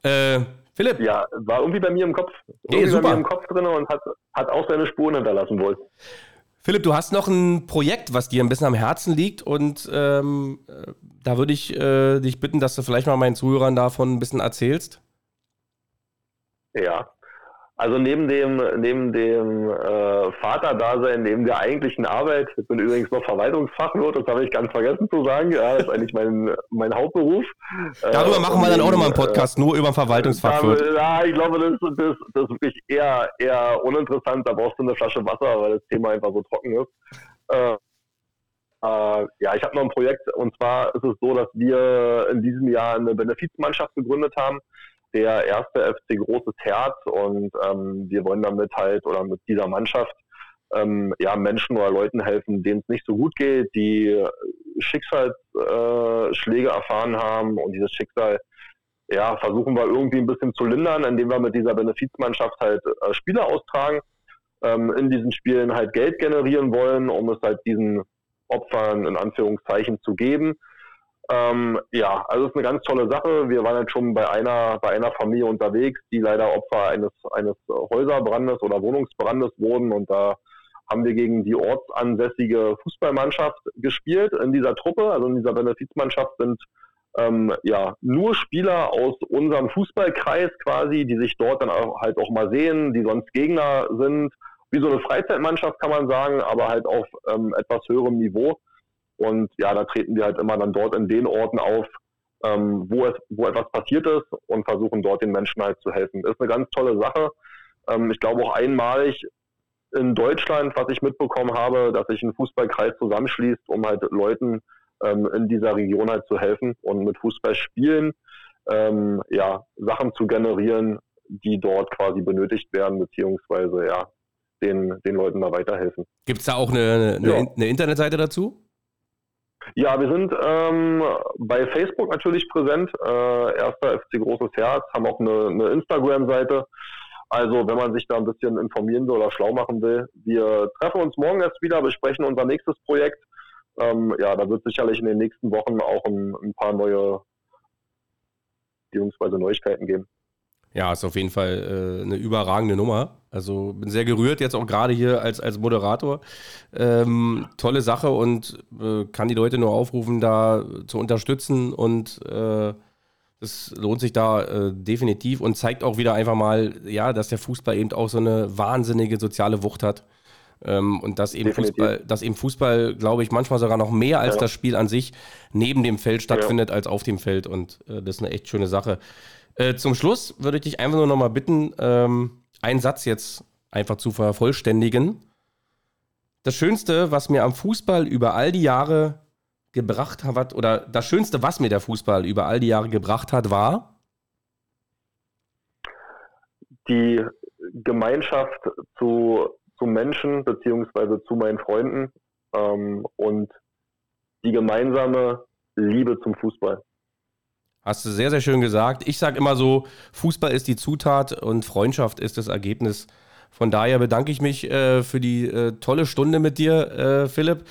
Äh, Philipp. Ja, war irgendwie bei mir im Kopf. Irgendwie super. bei mir im Kopf drin und hat, hat auch seine Spuren hinterlassen wohl. Philipp, du hast noch ein Projekt, was dir ein bisschen am Herzen liegt und ähm, äh, da würde ich äh, dich bitten, dass du vielleicht mal meinen Zuhörern davon ein bisschen erzählst. Ja, also neben dem, neben dem äh, Vaterdasein, neben der eigentlichen Arbeit, ich bin übrigens noch Verwaltungsfachwirt, das habe ich ganz vergessen zu sagen, ja, das ist eigentlich mein, mein Hauptberuf. Darüber äh, machen wir dann auch nochmal einen Podcast, äh, nur über Verwaltungsfachwirt. Ja, ich glaube, das, das, das ist wirklich eher, eher uninteressant, da brauchst du eine Flasche Wasser, weil das Thema einfach so trocken ist. Äh, äh, ja, ich habe noch ein Projekt und zwar ist es so, dass wir in diesem Jahr eine Benefizmannschaft gegründet haben der erste FC Großes Herz und ähm, wir wollen damit halt oder mit dieser Mannschaft ähm, ja, Menschen oder Leuten helfen, denen es nicht so gut geht, die Schicksalsschläge äh, erfahren haben und dieses Schicksal ja, versuchen wir irgendwie ein bisschen zu lindern, indem wir mit dieser Benefizmannschaft halt äh, Spieler austragen, ähm, in diesen Spielen halt Geld generieren wollen, um es halt diesen Opfern in Anführungszeichen zu geben. Ähm, ja, also es ist eine ganz tolle Sache. Wir waren jetzt schon bei einer, bei einer Familie unterwegs, die leider Opfer eines, eines Häuserbrandes oder Wohnungsbrandes wurden und da haben wir gegen die ortsansässige Fußballmannschaft gespielt in dieser Truppe, also in dieser Benefizmannschaft sind ähm, ja nur Spieler aus unserem Fußballkreis quasi, die sich dort dann auch, halt auch mal sehen, die sonst Gegner sind, wie so eine Freizeitmannschaft kann man sagen, aber halt auf ähm, etwas höherem Niveau. Und ja, da treten wir halt immer dann dort in den Orten auf, ähm, wo, es, wo etwas passiert ist und versuchen dort den Menschen halt zu helfen. Ist eine ganz tolle Sache. Ähm, ich glaube auch einmalig in Deutschland, was ich mitbekommen habe, dass sich ein Fußballkreis zusammenschließt, um halt Leuten ähm, in dieser Region halt zu helfen und mit Fußballspielen ähm, ja, Sachen zu generieren, die dort quasi benötigt werden, beziehungsweise ja, den, den Leuten da weiterhelfen. Gibt es da auch eine, eine, ja. eine Internetseite dazu? Ja, wir sind ähm, bei Facebook natürlich präsent. Äh, erster FC Großes Herz, haben auch eine, eine Instagram-Seite. Also, wenn man sich da ein bisschen informieren will oder schlau machen will, wir treffen uns morgen erst wieder, besprechen unser nächstes Projekt. Ähm, ja, da wird sicherlich in den nächsten Wochen auch ein, ein paar neue beziehungsweise Neuigkeiten geben. Ja, ist auf jeden Fall äh, eine überragende Nummer. Also bin sehr gerührt jetzt auch gerade hier als, als Moderator. Ähm, tolle Sache und äh, kann die Leute nur aufrufen, da zu unterstützen und äh, es lohnt sich da äh, definitiv und zeigt auch wieder einfach mal, ja, dass der Fußball eben auch so eine wahnsinnige soziale Wucht hat. Ähm, und dass eben definitiv. Fußball, dass eben Fußball, glaube ich, manchmal sogar noch mehr als ja. das Spiel an sich neben dem Feld stattfindet ja. als auf dem Feld. Und äh, das ist eine echt schöne Sache. Äh, zum Schluss würde ich dich einfach nur noch mal bitten, ähm, einen Satz jetzt einfach zu vervollständigen. Das Schönste, was mir am Fußball über all die Jahre gebracht hat, oder das Schönste, was mir der Fußball über all die Jahre gebracht hat, war? Die Gemeinschaft zu, zu Menschen beziehungsweise zu meinen Freunden ähm, und die gemeinsame Liebe zum Fußball. Hast du sehr, sehr schön gesagt. Ich sage immer so, Fußball ist die Zutat und Freundschaft ist das Ergebnis. Von daher bedanke ich mich äh, für die äh, tolle Stunde mit dir, äh, Philipp.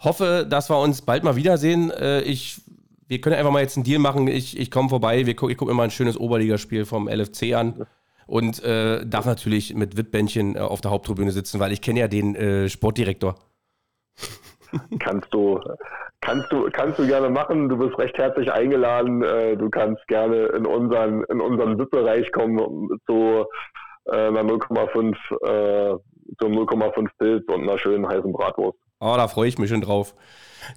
Hoffe, dass wir uns bald mal wiedersehen. Äh, ich, wir können einfach mal jetzt einen Deal machen. Ich, ich komme vorbei. Wir, ich gucke mir mal ein schönes Oberligaspiel vom LFC an. Und äh, darf natürlich mit Wittbändchen äh, auf der Haupttribüne sitzen, weil ich kenne ja den Sportdirektor. Kannst du, kannst du, kannst du gerne machen. Du bist recht herzlich eingeladen. Äh, du kannst gerne in unseren, in unseren VIP-Bereich kommen zu äh, einer 0,5, äh, zum 0,5 Pilz und einer schönen heißen Bratwurst. Oh, da freue ich mich schon drauf.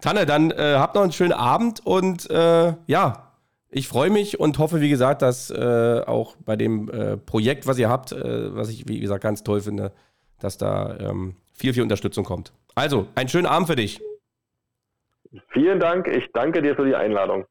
Tanne, dann äh, habt noch einen schönen Abend und äh, ja, ich freue mich und hoffe, wie gesagt, dass äh, auch bei dem äh, Projekt, was ihr habt, äh, was ich, wie gesagt, ganz toll finde, dass da ähm, viel, viel Unterstützung kommt. Also, einen schönen Abend für dich. Vielen Dank. Ich danke dir für die Einladung.